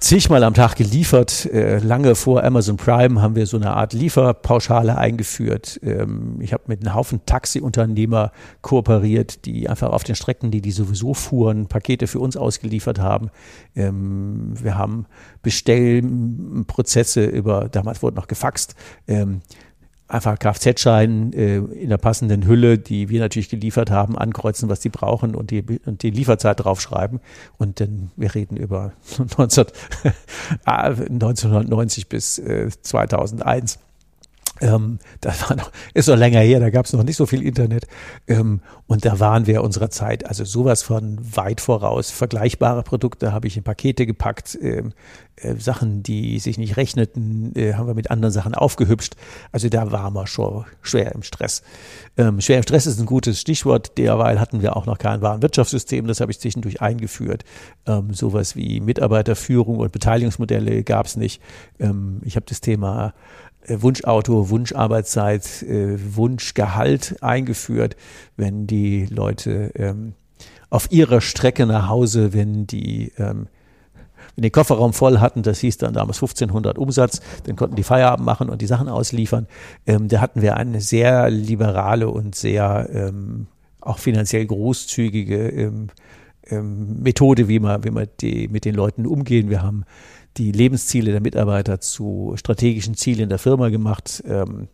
zigmal am Tag geliefert. Äh, lange vor Amazon Prime haben wir so eine Art Lieferpauschale eingeführt. Ähm, ich habe mit einem Haufen Taxiunternehmer kooperiert, die einfach auf den Strecken, die die sowieso fuhren, Pakete für uns ausgeliefert haben. Ähm, wir haben Bestellprozesse über, damals wurde noch gefaxt, ähm, einfach Kfz-Schein äh, in der passenden Hülle, die wir natürlich geliefert haben, ankreuzen, was die brauchen und die, und die Lieferzeit draufschreiben. Und dann, wir reden über 19, 1990 ah, bis äh, 2001. Ähm, das war noch, ist noch länger her, da gab es noch nicht so viel Internet. Ähm, und da waren wir unserer Zeit, also sowas von weit voraus. Vergleichbare Produkte habe ich in Pakete gepackt. Ähm, äh, Sachen, die sich nicht rechneten, äh, haben wir mit anderen Sachen aufgehübscht. Also da waren wir schon schwer im Stress. Ähm, schwer im Stress ist ein gutes Stichwort. Derweil hatten wir auch noch kein Warenwirtschaftssystem, das habe ich zwischendurch eingeführt. Ähm, sowas wie Mitarbeiterführung und Beteiligungsmodelle gab es nicht. Ähm, ich habe das Thema Wunschauto, Wunscharbeitszeit, äh, Wunschgehalt eingeführt, wenn die Leute ähm, auf ihrer Strecke nach Hause, wenn die ähm, wenn den Kofferraum voll hatten, das hieß dann damals 1500 Umsatz, dann konnten die Feierabend machen und die Sachen ausliefern. Ähm, da hatten wir eine sehr liberale und sehr ähm, auch finanziell großzügige ähm, ähm, Methode, wie man, wie man die, mit den Leuten umgehen. Wir haben die Lebensziele der Mitarbeiter zu strategischen Zielen der Firma gemacht. Ähm,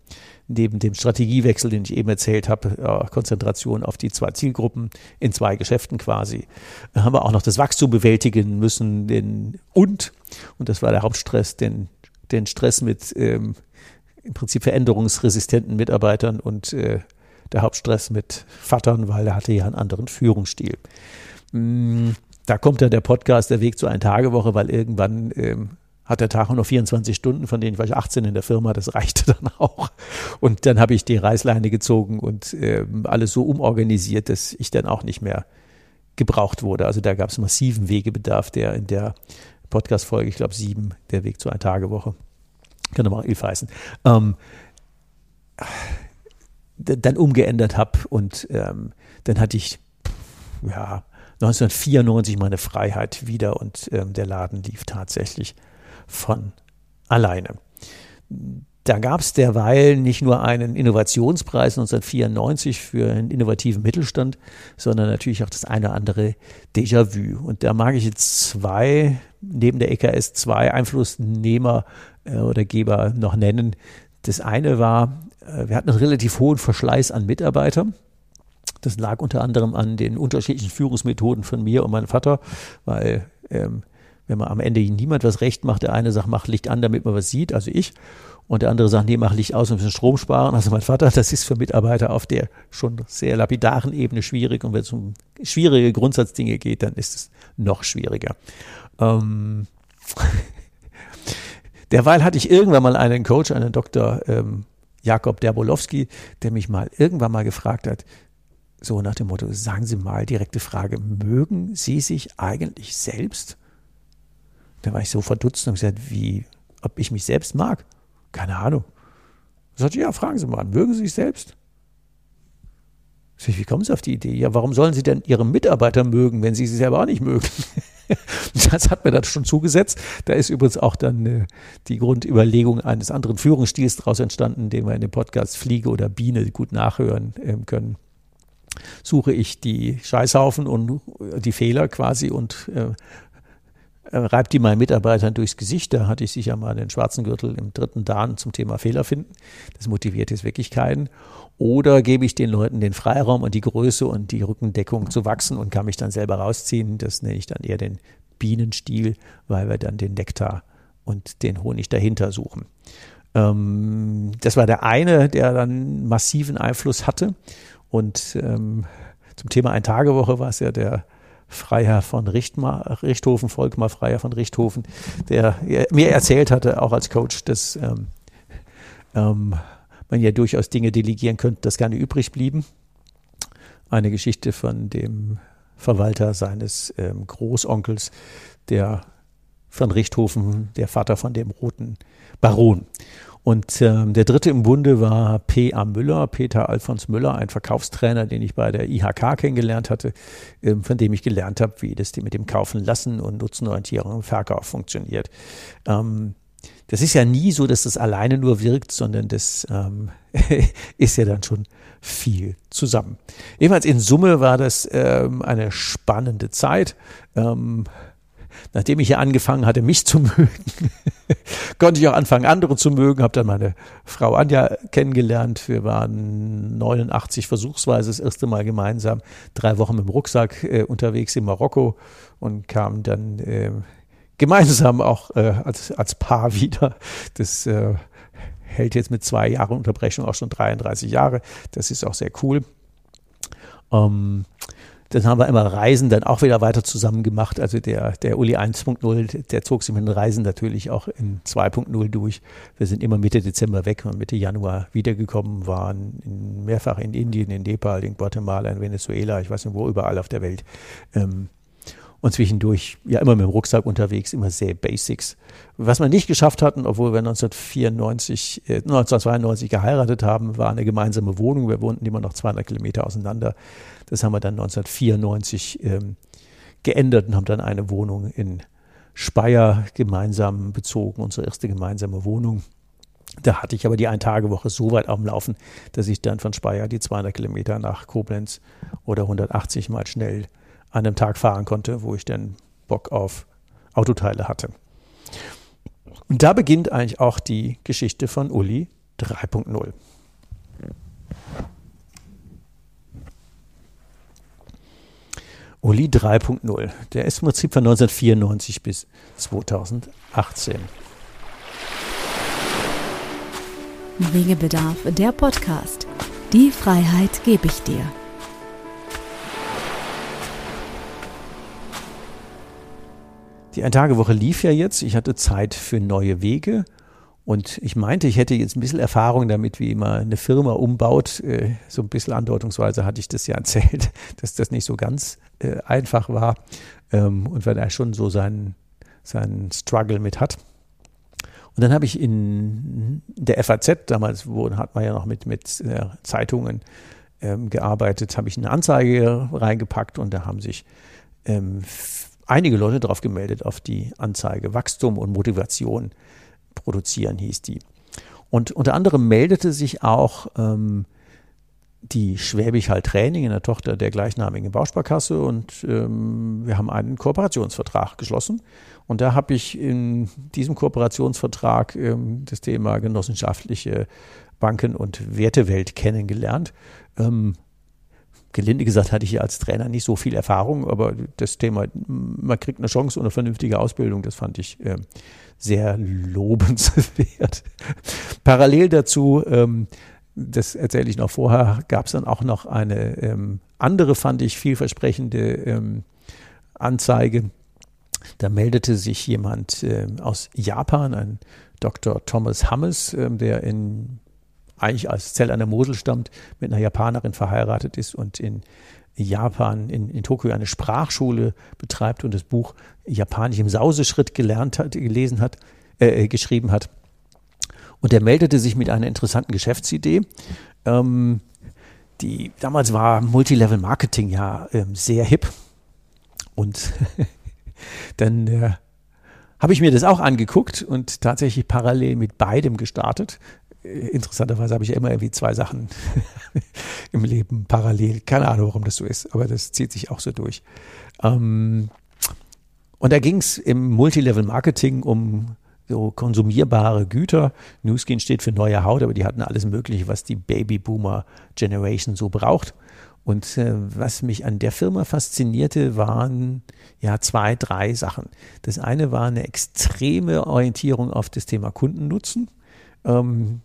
neben dem Strategiewechsel, den ich eben erzählt habe, äh, Konzentration auf die zwei Zielgruppen in zwei Geschäften quasi, haben wir auch noch das Wachstum bewältigen müssen den, und, und das war der Hauptstress, den, den Stress mit ähm, im Prinzip veränderungsresistenten Mitarbeitern und äh, der Hauptstress mit Vatern, weil er hatte ja einen anderen Führungsstil. Mm, da kommt dann der Podcast Der Weg zu einer Tagewoche, weil irgendwann ähm, hat der Tag nur 24 Stunden, von denen war ich 18 in der Firma, das reichte dann auch. Und dann habe ich die Reißleine gezogen und ähm, alles so umorganisiert, dass ich dann auch nicht mehr gebraucht wurde. Also da gab es massiven Wegebedarf, der in der Podcast-Folge, ich glaube sieben, der Weg zu einer Tagewoche, kann aber auch Ilf heißen, ähm, dann umgeändert habe und ähm, dann hatte ich, ja, 1994 meine Freiheit wieder und ähm, der Laden lief tatsächlich von alleine. Da gab es derweil nicht nur einen Innovationspreis 1994 für einen innovativen Mittelstand, sondern natürlich auch das eine oder andere Déjà-vu. Und da mag ich jetzt zwei, neben der EKS zwei Einflussnehmer äh, oder Geber noch nennen. Das eine war, äh, wir hatten einen relativ hohen Verschleiß an Mitarbeitern. Das lag unter anderem an den unterschiedlichen Führungsmethoden von mir und meinem Vater, weil ähm, wenn man am Ende niemand was recht macht, der eine sagt, mach Licht an, damit man was sieht, also ich, und der andere sagt, nee, mach Licht aus und bisschen Strom sparen. Also mein Vater, das ist für Mitarbeiter auf der schon sehr lapidaren Ebene schwierig. Und wenn es um schwierige Grundsatzdinge geht, dann ist es noch schwieriger. Ähm Derweil hatte ich irgendwann mal einen Coach, einen Dr. Ähm, Jakob Derbolowski, der mich mal irgendwann mal gefragt hat, so nach dem Motto, sagen Sie mal, direkte Frage, mögen Sie sich eigentlich selbst? Da war ich so verdutzt und gesagt, wie, ob ich mich selbst mag? Keine Ahnung. Ich sagte, ja, fragen Sie mal, mögen Sie sich selbst? Wie kommen Sie auf die Idee? Ja, warum sollen Sie denn Ihre Mitarbeiter mögen, wenn Sie sie selber auch nicht mögen? das hat mir dann schon zugesetzt. Da ist übrigens auch dann äh, die Grundüberlegung eines anderen Führungsstils daraus entstanden, den wir in dem Podcast Fliege oder Biene gut nachhören äh, können suche ich die Scheißhaufen und die Fehler quasi und äh, äh, reibt die meinen Mitarbeitern durchs Gesicht. Da hatte ich sicher mal den schwarzen Gürtel im dritten Dan zum Thema Fehler finden. Das motiviert jetzt wirklich keinen. Oder gebe ich den Leuten den Freiraum und die Größe und die Rückendeckung zu wachsen und kann mich dann selber rausziehen. Das nenne ich dann eher den Bienenstil, weil wir dann den Nektar und den Honig dahinter suchen. Ähm, das war der eine, der dann massiven Einfluss hatte. Und ähm, zum Thema Ein-Tage-Woche war es ja der Freiherr von Richtmar, Richthofen, Volkmar Freiherr von Richthofen, der mir erzählt hatte, auch als Coach, dass ähm, ähm, man ja durchaus Dinge delegieren könnte, dass gerne übrig blieben. Eine Geschichte von dem Verwalter seines ähm, Großonkels, der von Richthofen, der Vater von dem roten Baron. Und ähm, der dritte im Bunde war P.A. Müller, Peter Alfons Müller, ein Verkaufstrainer, den ich bei der IHK kennengelernt hatte, ähm, von dem ich gelernt habe, wie das mit dem Kaufen lassen und Nutzenorientierung im Verkauf funktioniert. Ähm, das ist ja nie so, dass das alleine nur wirkt, sondern das ähm, ist ja dann schon viel zusammen. Jedenfalls in Summe war das ähm, eine spannende Zeit. Ähm, nachdem ich hier angefangen hatte, mich zu mögen, konnte ich auch anfangen, andere zu mögen. Habe dann meine Frau Anja kennengelernt. Wir waren 89 versuchsweise das erste Mal gemeinsam drei Wochen mit dem Rucksack äh, unterwegs in Marokko und kamen dann äh, gemeinsam auch äh, als, als Paar wieder. Das äh, hält jetzt mit zwei Jahren Unterbrechung auch schon 33 Jahre. Das ist auch sehr cool. Ähm, dann haben wir immer Reisen dann auch wieder weiter zusammen gemacht. Also der, der Uli 1.0, der zog sich mit den Reisen natürlich auch in 2.0 durch. Wir sind immer Mitte Dezember weg und Mitte Januar wiedergekommen, waren in, mehrfach in Indien, in Nepal, in Guatemala, in Venezuela, ich weiß nicht wo, überall auf der Welt. Ähm, und zwischendurch ja immer mit dem Rucksack unterwegs, immer sehr Basics. Was wir nicht geschafft hatten, obwohl wir 1994, äh, 1992 geheiratet haben, war eine gemeinsame Wohnung. Wir wohnten immer noch 200 Kilometer auseinander. Das haben wir dann 1994 ähm, geändert und haben dann eine Wohnung in Speyer gemeinsam bezogen, unsere erste gemeinsame Wohnung. Da hatte ich aber die Ein-Tage-Woche so weit am Laufen, dass ich dann von Speyer die 200 Kilometer nach Koblenz oder 180 mal schnell an einem Tag fahren konnte, wo ich dann Bock auf Autoteile hatte. Und da beginnt eigentlich auch die Geschichte von Uli 3.0. Uli 3.0, der ist im Prinzip von 1994 bis 2018. Wegebedarf, der Podcast. Die Freiheit gebe ich dir. Die Ein-Tage-Woche lief ja jetzt. Ich hatte Zeit für neue Wege. Und ich meinte, ich hätte jetzt ein bisschen Erfahrung damit, wie man eine Firma umbaut. Äh, so ein bisschen andeutungsweise hatte ich das ja erzählt, dass das nicht so ganz äh, einfach war. Ähm, und weil er schon so seinen, seinen Struggle mit hat. Und dann habe ich in der FAZ, damals hat man ja noch mit, mit äh, Zeitungen ähm, gearbeitet, habe ich eine Anzeige reingepackt und da haben sich ähm, einige Leute darauf gemeldet, auf die Anzeige. Wachstum und Motivation produzieren hieß die. Und unter anderem meldete sich auch ähm, die Schwäbisch Hall Training in der Tochter der gleichnamigen Bausparkasse und ähm, wir haben einen Kooperationsvertrag geschlossen. Und da habe ich in diesem Kooperationsvertrag ähm, das Thema genossenschaftliche Banken- und Wertewelt kennengelernt. Ähm, gelinde gesagt hatte ich als Trainer nicht so viel Erfahrung, aber das Thema, man kriegt eine Chance und eine vernünftige Ausbildung, das fand ich äh, sehr lobenswert. Parallel dazu, ähm, das erzähle ich noch vorher, gab es dann auch noch eine ähm, andere, fand ich, vielversprechende ähm, Anzeige. Da meldete sich jemand äh, aus Japan, ein Dr. Thomas Hammes, äh, der in eigentlich als Zell an der Mosel stammt, mit einer Japanerin verheiratet ist und in Japan, in, in Tokio eine Sprachschule betreibt und das Buch Japanisch im Sauseschritt gelernt hat, gelesen hat, äh, geschrieben hat. Und er meldete sich mit einer interessanten Geschäftsidee. Ähm, die, damals war Multilevel Marketing ja ähm, sehr hip. Und dann äh, habe ich mir das auch angeguckt und tatsächlich parallel mit beidem gestartet interessanterweise habe ich immer irgendwie zwei Sachen im Leben parallel. Keine Ahnung, warum das so ist, aber das zieht sich auch so durch. Ähm, und da ging es im Multilevel-Marketing um so konsumierbare Güter. Newskin steht für neue Haut, aber die hatten alles Mögliche, was die Baby-Boomer-Generation so braucht. Und äh, was mich an der Firma faszinierte, waren ja zwei, drei Sachen. Das eine war eine extreme Orientierung auf das Thema Kundennutzen. Ähm,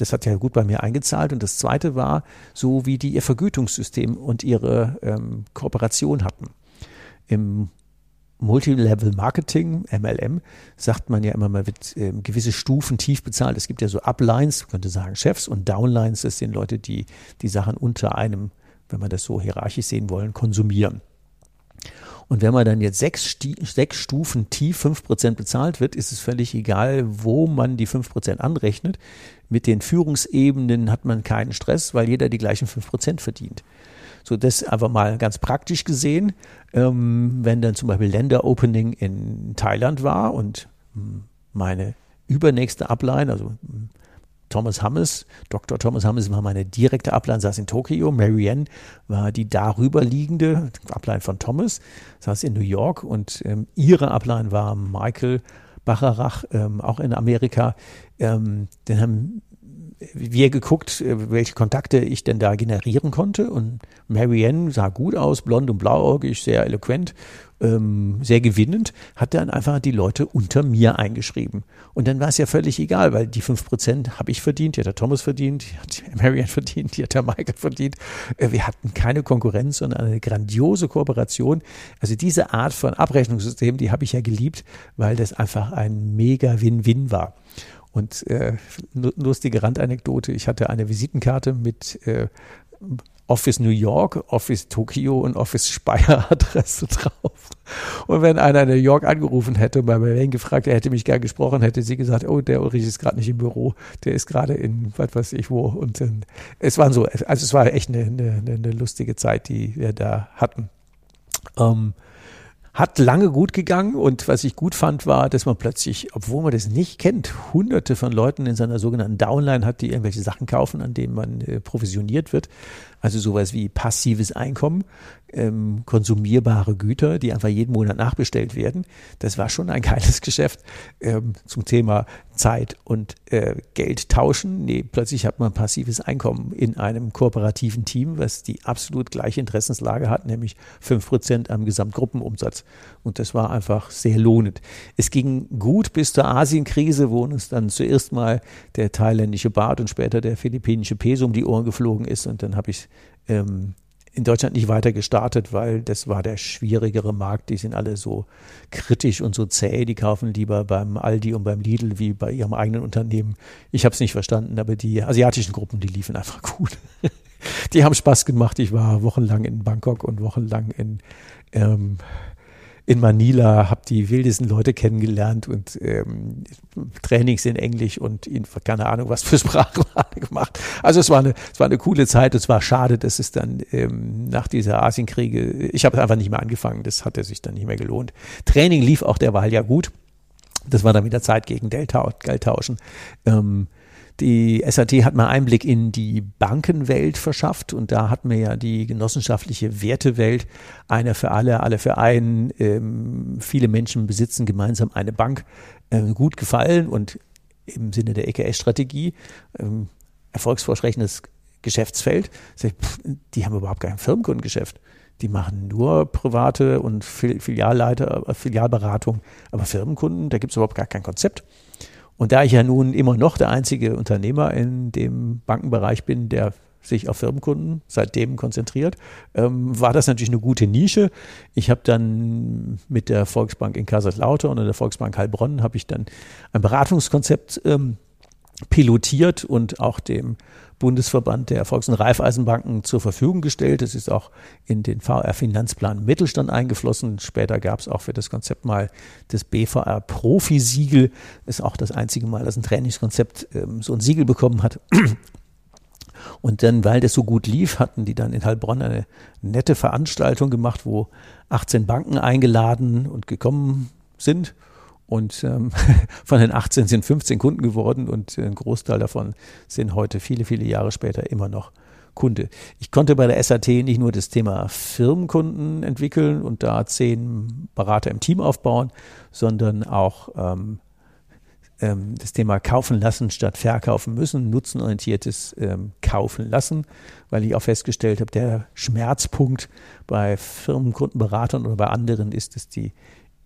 das hat ja gut bei mir eingezahlt. Und das Zweite war, so wie die ihr Vergütungssystem und ihre ähm, Kooperation hatten. Im Multilevel Marketing, MLM, sagt man ja immer, man wird äh, gewisse Stufen tief bezahlt. Es gibt ja so Uplines, man könnte sagen Chefs und Downlines, das sind Leute, die die Sachen unter einem, wenn man das so hierarchisch sehen wollen, konsumieren. Und wenn man dann jetzt sechs, sechs Stufen tief 5% bezahlt wird, ist es völlig egal, wo man die 5% anrechnet. Mit den Führungsebenen hat man keinen Stress, weil jeder die gleichen 5% verdient. So, das einfach mal ganz praktisch gesehen, ähm, wenn dann zum Beispiel Länderopening in Thailand war und hm, meine übernächste Upline, also hm, Thomas Hammes, Dr. Thomas Hammes war meine direkte Upline, saß in Tokio. Marianne war die darüber liegende Upline von Thomas, saß in New York und ähm, ihre Upline war Michael Bacharach, ähm, auch in Amerika. Ähm, den haben wir geguckt, äh, welche Kontakte ich denn da generieren konnte. Und Marianne sah gut aus, blond und blauäugig, sehr eloquent, ähm, sehr gewinnend, hat dann einfach die Leute unter mir eingeschrieben. Und dann war es ja völlig egal, weil die fünf Prozent habe ich verdient, die hat der Thomas verdient, die hat Marianne verdient, die hat der Michael verdient. Äh, wir hatten keine Konkurrenz, sondern eine grandiose Kooperation. Also diese Art von Abrechnungssystem, die habe ich ja geliebt, weil das einfach ein mega Win-Win war. Und äh, lustige Randanekdote, ich hatte eine Visitenkarte mit äh, Office New York, Office Tokio und Office Speyer Adresse drauf. Und wenn einer in New York angerufen hätte und bei mir gefragt, er hätte mich gern gesprochen, hätte sie gesagt, oh, der Ulrich ist gerade nicht im Büro, der ist gerade in was weiß ich wo. Und äh, es waren so, also es war echt eine, eine, eine lustige Zeit, die wir da hatten. Ähm, hat lange gut gegangen und was ich gut fand, war, dass man plötzlich, obwohl man das nicht kennt, hunderte von Leuten in seiner sogenannten Downline hat, die irgendwelche Sachen kaufen, an denen man äh, provisioniert wird. Also sowas wie passives Einkommen, ähm, konsumierbare Güter, die einfach jeden Monat nachbestellt werden. Das war schon ein geiles Geschäft ähm, zum Thema Zeit und äh, Geld tauschen. Nee, plötzlich hat man passives Einkommen in einem kooperativen Team, was die absolut gleiche Interessenslage hat, nämlich fünf Prozent am Gesamtgruppenumsatz. Und das war einfach sehr lohnend. Es ging gut bis zur Asienkrise, wo uns dann zuerst mal der thailändische Baht und später der philippinische Peso um die Ohren geflogen ist. Und dann habe ich ähm, in Deutschland nicht weiter gestartet, weil das war der schwierigere Markt. Die sind alle so kritisch und so zäh. Die kaufen lieber beim Aldi und beim Lidl wie bei ihrem eigenen Unternehmen. Ich habe es nicht verstanden, aber die asiatischen Gruppen, die liefen einfach gut. die haben Spaß gemacht. Ich war wochenlang in Bangkok und wochenlang in ähm, in Manila, habe die wildesten Leute kennengelernt und ähm, Trainings in Englisch und in, keine Ahnung was für Sprachen gemacht. Also es war eine, es war eine coole Zeit. Es war schade, dass es dann ähm, nach dieser Asienkriege, ich habe einfach nicht mehr angefangen. Das hatte sich dann nicht mehr gelohnt. Training lief auch derweil ja gut. Das war dann wieder Zeit gegen Delta, Geldtauschen. Ähm, die SAT hat mal Einblick in die Bankenwelt verschafft und da hat mir ja die genossenschaftliche Wertewelt, einer für alle, alle für einen, ähm, viele Menschen besitzen gemeinsam eine Bank, äh, gut gefallen und im Sinne der EKS-Strategie ähm, erfolgsversprechendes Geschäftsfeld. Die haben überhaupt kein Firmenkundengeschäft. Die machen nur private und Filialleiter, Filialberatung, aber Firmenkunden, da gibt es überhaupt gar kein Konzept. Und da ich ja nun immer noch der einzige Unternehmer in dem Bankenbereich bin, der sich auf Firmenkunden seitdem konzentriert, ähm, war das natürlich eine gute Nische. Ich habe dann mit der Volksbank in Kaiserslautern und der Volksbank Heilbronn habe ich dann ein Beratungskonzept ähm, pilotiert und auch dem Bundesverband der Volks- und Raiffeisenbanken zur Verfügung gestellt. Es ist auch in den VR-Finanzplan Mittelstand eingeflossen. Später gab es auch für das Konzept mal das BVR Profi-Siegel. Ist auch das einzige Mal, dass ein Trainingskonzept ähm, so ein Siegel bekommen hat. Und dann, weil das so gut lief, hatten die dann in Heilbronn eine nette Veranstaltung gemacht, wo 18 Banken eingeladen und gekommen sind. Und ähm, von den 18 sind 15 Kunden geworden und ein Großteil davon sind heute viele, viele Jahre später immer noch Kunde. Ich konnte bei der SAT nicht nur das Thema Firmenkunden entwickeln und da zehn Berater im Team aufbauen, sondern auch ähm, ähm, das Thema kaufen lassen statt verkaufen müssen, nutzenorientiertes ähm, kaufen lassen, weil ich auch festgestellt habe, der Schmerzpunkt bei Firmenkundenberatern oder bei anderen ist, dass die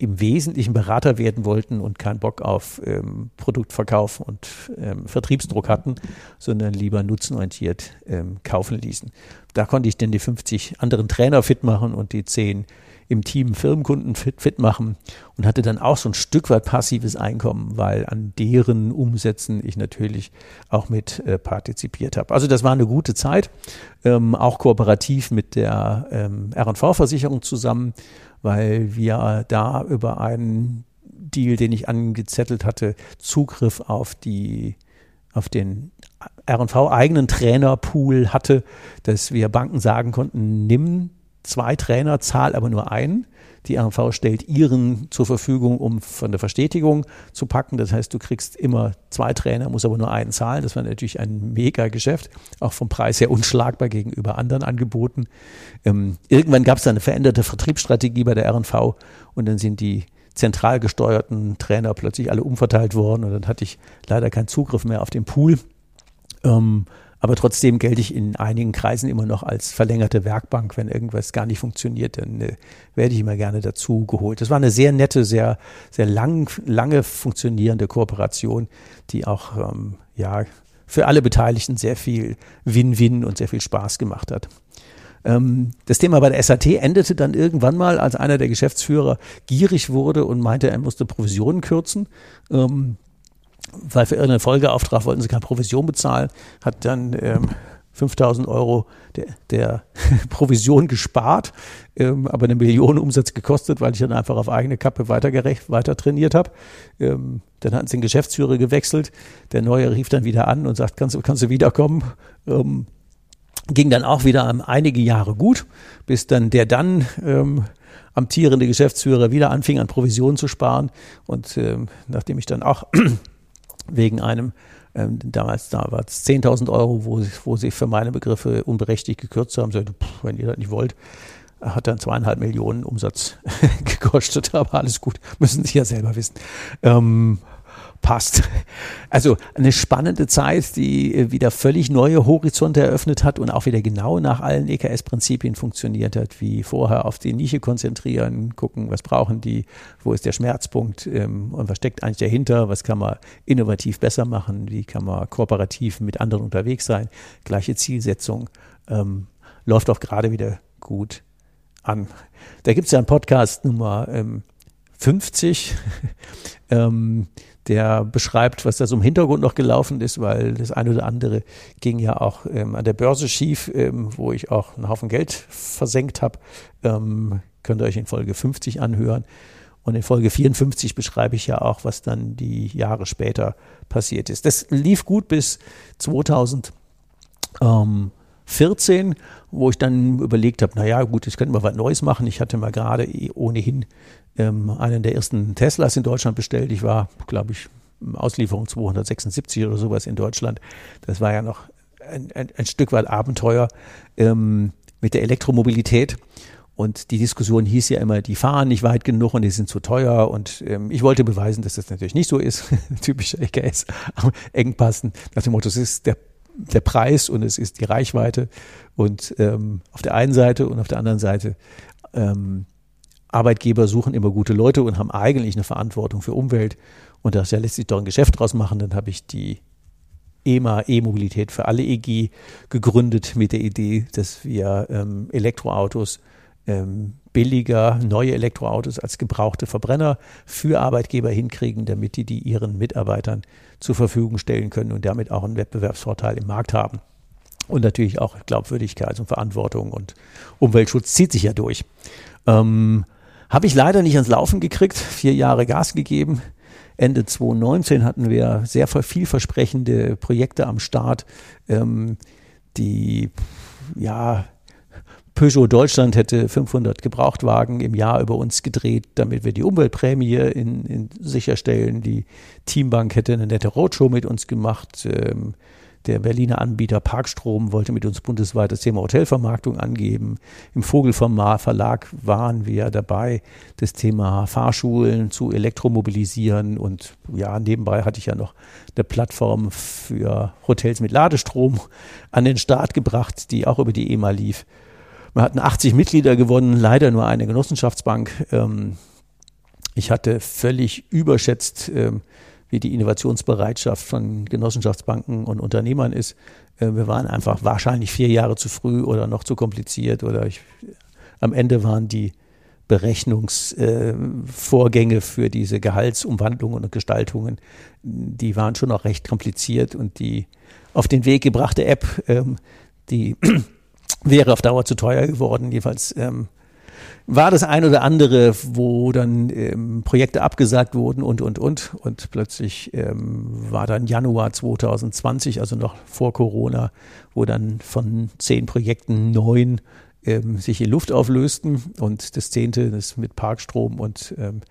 im Wesentlichen Berater werden wollten und keinen Bock auf ähm, Produktverkauf und ähm, Vertriebsdruck hatten, sondern lieber nutzenorientiert ähm, kaufen ließen. Da konnte ich dann die 50 anderen Trainer fit machen und die 10 im Team Firmenkunden fit, fit machen und hatte dann auch so ein Stück weit passives Einkommen, weil an deren Umsätzen ich natürlich auch mit äh, partizipiert habe. Also das war eine gute Zeit, ähm, auch kooperativ mit der ähm, R&V-Versicherung zusammen, weil wir da über einen Deal, den ich angezettelt hatte, Zugriff auf die auf den R&V eigenen Trainerpool hatte, dass wir Banken sagen konnten, nimm zwei Trainer, zahl aber nur einen. Die RV stellt ihren zur Verfügung, um von der Verstetigung zu packen. Das heißt, du kriegst immer zwei Trainer, musst aber nur einen zahlen. Das war natürlich ein mega Geschäft, auch vom Preis her unschlagbar gegenüber anderen Angeboten. Ähm, irgendwann gab es eine veränderte Vertriebsstrategie bei der RV und dann sind die zentral gesteuerten Trainer plötzlich alle umverteilt worden und dann hatte ich leider keinen Zugriff mehr auf den Pool. Ähm, aber trotzdem gelte ich in einigen Kreisen immer noch als verlängerte Werkbank. Wenn irgendwas gar nicht funktioniert, dann äh, werde ich immer gerne dazu geholt. Das war eine sehr nette, sehr, sehr lang, lange funktionierende Kooperation, die auch, ähm, ja, für alle Beteiligten sehr viel Win-Win und sehr viel Spaß gemacht hat. Ähm, das Thema bei der SAT endete dann irgendwann mal, als einer der Geschäftsführer gierig wurde und meinte, er musste Provisionen kürzen. Ähm, weil für irgendeinen Folgeauftrag wollten sie keine Provision bezahlen, hat dann ähm, 5000 Euro der, der Provision gespart, ähm, aber eine Million Umsatz gekostet, weil ich dann einfach auf eigene Kappe weitergerecht, weiter trainiert habe. Ähm, dann hatten sie den Geschäftsführer gewechselt. Der Neue rief dann wieder an und sagt, kannst, kannst du wiederkommen? Ähm, ging dann auch wieder einige Jahre gut, bis dann der dann ähm, amtierende Geschäftsführer wieder anfing, an Provisionen zu sparen. Und ähm, nachdem ich dann auch wegen einem, ähm, damals da war es 10.000 Euro, wo, wo sie für meine Begriffe unberechtigt gekürzt haben. Sagte, pff, wenn ihr das nicht wollt, hat dann zweieinhalb Millionen Umsatz gekostet, aber alles gut, müssen Sie ja selber wissen. Ähm, passt. Also eine spannende Zeit, die äh, wieder völlig neue Horizonte eröffnet hat und auch wieder genau nach allen EKS-Prinzipien funktioniert hat, wie vorher auf die Nische konzentrieren, gucken, was brauchen die, wo ist der Schmerzpunkt ähm, und was steckt eigentlich dahinter, was kann man innovativ besser machen, wie kann man kooperativ mit anderen unterwegs sein, gleiche Zielsetzung, ähm, läuft auch gerade wieder gut an. Da gibt es ja einen Podcast Nummer ähm, 50. ähm, der beschreibt, was da so im Hintergrund noch gelaufen ist, weil das eine oder andere ging ja auch ähm, an der Börse schief, ähm, wo ich auch einen Haufen Geld versenkt habe. Ähm, könnt ihr euch in Folge 50 anhören. Und in Folge 54 beschreibe ich ja auch, was dann die Jahre später passiert ist. Das lief gut bis 2014, wo ich dann überlegt habe, naja, gut, jetzt könnten wir was Neues machen. Ich hatte mal gerade ohnehin ähm, einen der ersten Teslas in Deutschland bestellt. Ich war, glaube ich, Auslieferung 276 oder sowas in Deutschland. Das war ja noch ein, ein, ein Stück weit Abenteuer ähm, mit der Elektromobilität. Und die Diskussion hieß ja immer, die fahren nicht weit genug und die sind zu teuer. Und ähm, ich wollte beweisen, dass das natürlich nicht so ist. Typischer EKS, Engpassen. Nach dem Motto, es ist der, der Preis und es ist die Reichweite. Und ähm, auf der einen Seite und auf der anderen Seite ähm, Arbeitgeber suchen immer gute Leute und haben eigentlich eine Verantwortung für Umwelt. Und das ja lässt sich doch ein Geschäft draus machen. Dann habe ich die EMA, E-Mobilität für alle EG, gegründet mit der Idee, dass wir ähm, Elektroautos ähm, billiger, neue Elektroautos als gebrauchte Verbrenner für Arbeitgeber hinkriegen, damit die die ihren Mitarbeitern zur Verfügung stellen können und damit auch einen Wettbewerbsvorteil im Markt haben. Und natürlich auch Glaubwürdigkeit und Verantwortung und Umweltschutz zieht sich ja durch. Ähm, habe ich leider nicht ans Laufen gekriegt, vier Jahre Gas gegeben. Ende 2019 hatten wir sehr vielversprechende Projekte am Start, ähm, die ja Peugeot Deutschland hätte 500 Gebrauchtwagen im Jahr über uns gedreht, damit wir die Umweltprämie in, in sicherstellen. Die Teambank hätte eine nette Roadshow mit uns gemacht. Ähm, der Berliner Anbieter Parkstrom wollte mit uns bundesweit das Thema Hotelvermarktung angeben. Im Vogelvermar Verlag waren wir dabei, das Thema Fahrschulen zu elektromobilisieren. Und ja, nebenbei hatte ich ja noch eine Plattform für Hotels mit Ladestrom an den Start gebracht, die auch über die EMA lief. Wir hatten 80 Mitglieder gewonnen, leider nur eine Genossenschaftsbank. Ähm, ich hatte völlig überschätzt, ähm, wie die Innovationsbereitschaft von Genossenschaftsbanken und Unternehmern ist. Äh, wir waren einfach wahrscheinlich vier Jahre zu früh oder noch zu kompliziert oder ich, am Ende waren die Berechnungsvorgänge äh, für diese Gehaltsumwandlungen und Gestaltungen, die waren schon auch recht kompliziert und die auf den Weg gebrachte App, ähm, die wäre auf Dauer zu teuer geworden. Jedenfalls ähm, war das ein oder andere, wo dann ähm, Projekte abgesagt wurden und, und, und. Und plötzlich ähm, war dann Januar 2020, also noch vor Corona, wo dann von zehn Projekten neun ähm, sich in Luft auflösten. Und das zehnte, das mit Parkstrom und ähm,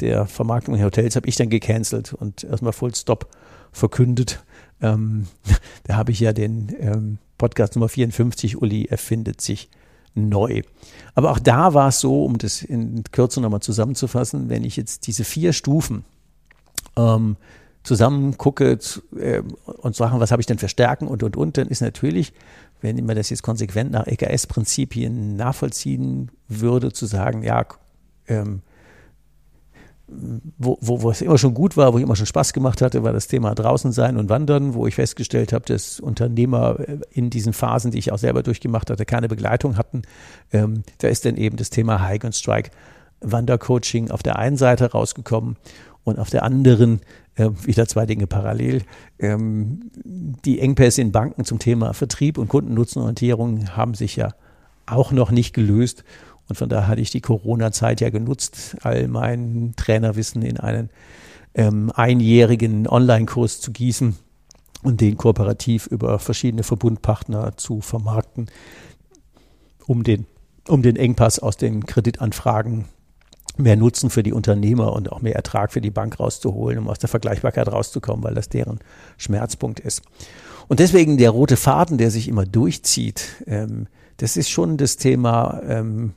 der Vermarktung in Hotels, habe ich dann gecancelt und erstmal Full Stop verkündet. Ähm, da habe ich ja den ähm, Podcast Nummer 54, Uli erfindet sich neu. Aber auch da war es so, um das in Kürze nochmal zusammenzufassen, wenn ich jetzt diese vier Stufen ähm, zusammen gucke äh, und sage, was habe ich denn für Stärken und und und, dann ist natürlich, wenn man das jetzt konsequent nach EKS-Prinzipien nachvollziehen würde, zu sagen, ja, ähm, wo, wo, wo es immer schon gut war, wo ich immer schon Spaß gemacht hatte, war das Thema draußen sein und wandern, wo ich festgestellt habe, dass Unternehmer äh, in diesen Phasen, die ich auch selber durchgemacht hatte, keine Begleitung hatten. Ähm, da ist dann eben das Thema Hike and Strike Wandercoaching auf der einen Seite rausgekommen und auf der anderen äh, wieder zwei Dinge parallel. Ähm, die Engpässe in Banken zum Thema Vertrieb und Kundennutzenorientierung haben sich ja auch noch nicht gelöst. Und von daher hatte ich die Corona-Zeit ja genutzt, all mein Trainerwissen in einen ähm, einjährigen Online-Kurs zu gießen und den kooperativ über verschiedene Verbundpartner zu vermarkten, um den, um den Engpass aus den Kreditanfragen mehr Nutzen für die Unternehmer und auch mehr Ertrag für die Bank rauszuholen, um aus der Vergleichbarkeit rauszukommen, weil das deren Schmerzpunkt ist. Und deswegen der rote Faden, der sich immer durchzieht, ähm, das ist schon das Thema ähm,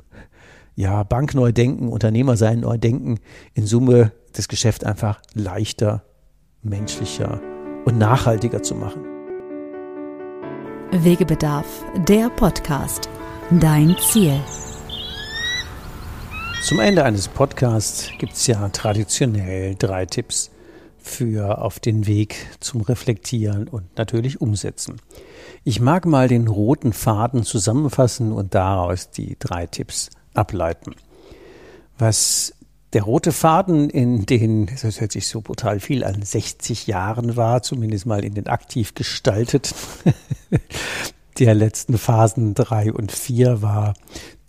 ja, Bank neu denken, Unternehmer sein neu denken, in Summe das Geschäft einfach leichter, menschlicher und nachhaltiger zu machen. Wegebedarf, der Podcast. Dein Ziel. Zum Ende eines Podcasts gibt es ja traditionell drei Tipps für auf den Weg zum Reflektieren und natürlich umsetzen. Ich mag mal den roten Faden zusammenfassen und daraus die drei Tipps ableiten. Was der rote Faden in den, das hört sich so brutal viel an, 60 Jahren war, zumindest mal in den aktiv gestaltet, der letzten Phasen drei und vier war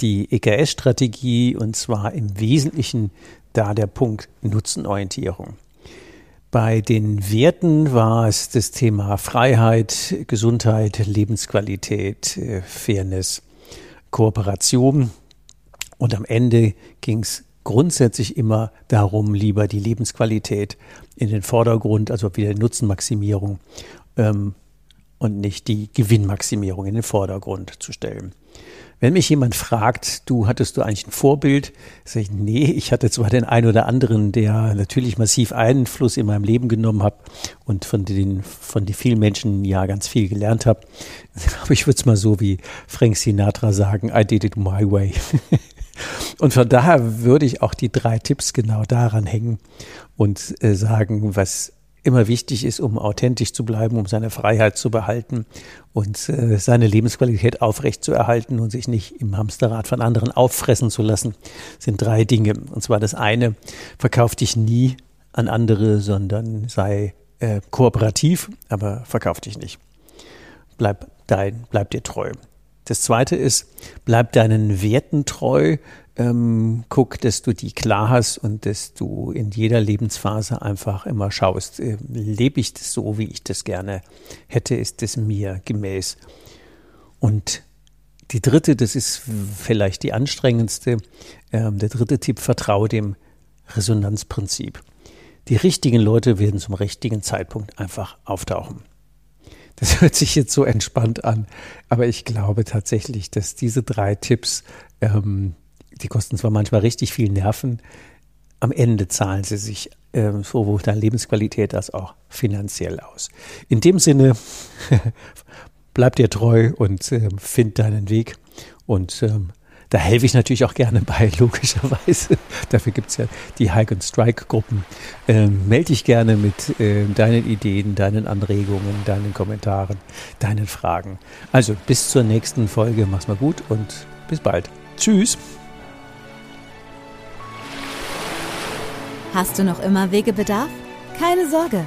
die EKS-Strategie und zwar im Wesentlichen da der Punkt Nutzenorientierung. Bei den Werten war es das Thema Freiheit, Gesundheit, Lebensqualität, äh, Fairness, Kooperation, und am Ende ging es grundsätzlich immer darum, lieber die Lebensqualität in den Vordergrund, also wieder Nutzenmaximierung ähm, und nicht die Gewinnmaximierung in den Vordergrund zu stellen. Wenn mich jemand fragt, du hattest du eigentlich ein Vorbild, sage ich, nee, ich hatte zwar den einen oder anderen, der natürlich massiv Einfluss in meinem Leben genommen hat und von den, von den vielen Menschen ja ganz viel gelernt habe, aber ich würde es mal so wie Frank Sinatra sagen, I did it my way. Und von daher würde ich auch die drei Tipps genau daran hängen und äh, sagen, was immer wichtig ist, um authentisch zu bleiben, um seine Freiheit zu behalten und äh, seine Lebensqualität aufrecht zu erhalten und sich nicht im Hamsterrad von anderen auffressen zu lassen, sind drei Dinge. Und zwar das eine, verkauf dich nie an andere, sondern sei äh, kooperativ, aber verkauf dich nicht. Bleib dein, bleib dir treu. Das zweite ist, bleib deinen Werten treu, ähm, guck, dass du die klar hast und dass du in jeder Lebensphase einfach immer schaust, äh, lebe ich das so, wie ich das gerne hätte, ist das mir gemäß. Und die dritte, das ist vielleicht die anstrengendste, äh, der dritte Tipp, vertraue dem Resonanzprinzip. Die richtigen Leute werden zum richtigen Zeitpunkt einfach auftauchen. Das hört sich jetzt so entspannt an, aber ich glaube tatsächlich, dass diese drei Tipps, ähm, die kosten zwar manchmal richtig viel Nerven, am Ende zahlen sie sich ähm, sowohl deine Lebensqualität als auch finanziell aus. In dem Sinne, bleib dir treu und ähm, find deinen Weg und ähm, da helfe ich natürlich auch gerne bei, logischerweise. Dafür gibt es ja die Hike and Strike Gruppen. Ähm, melde dich gerne mit äh, deinen Ideen, deinen Anregungen, deinen Kommentaren, deinen Fragen. Also bis zur nächsten Folge. Mach's mal gut und bis bald. Tschüss. Hast du noch immer Wegebedarf? Keine Sorge.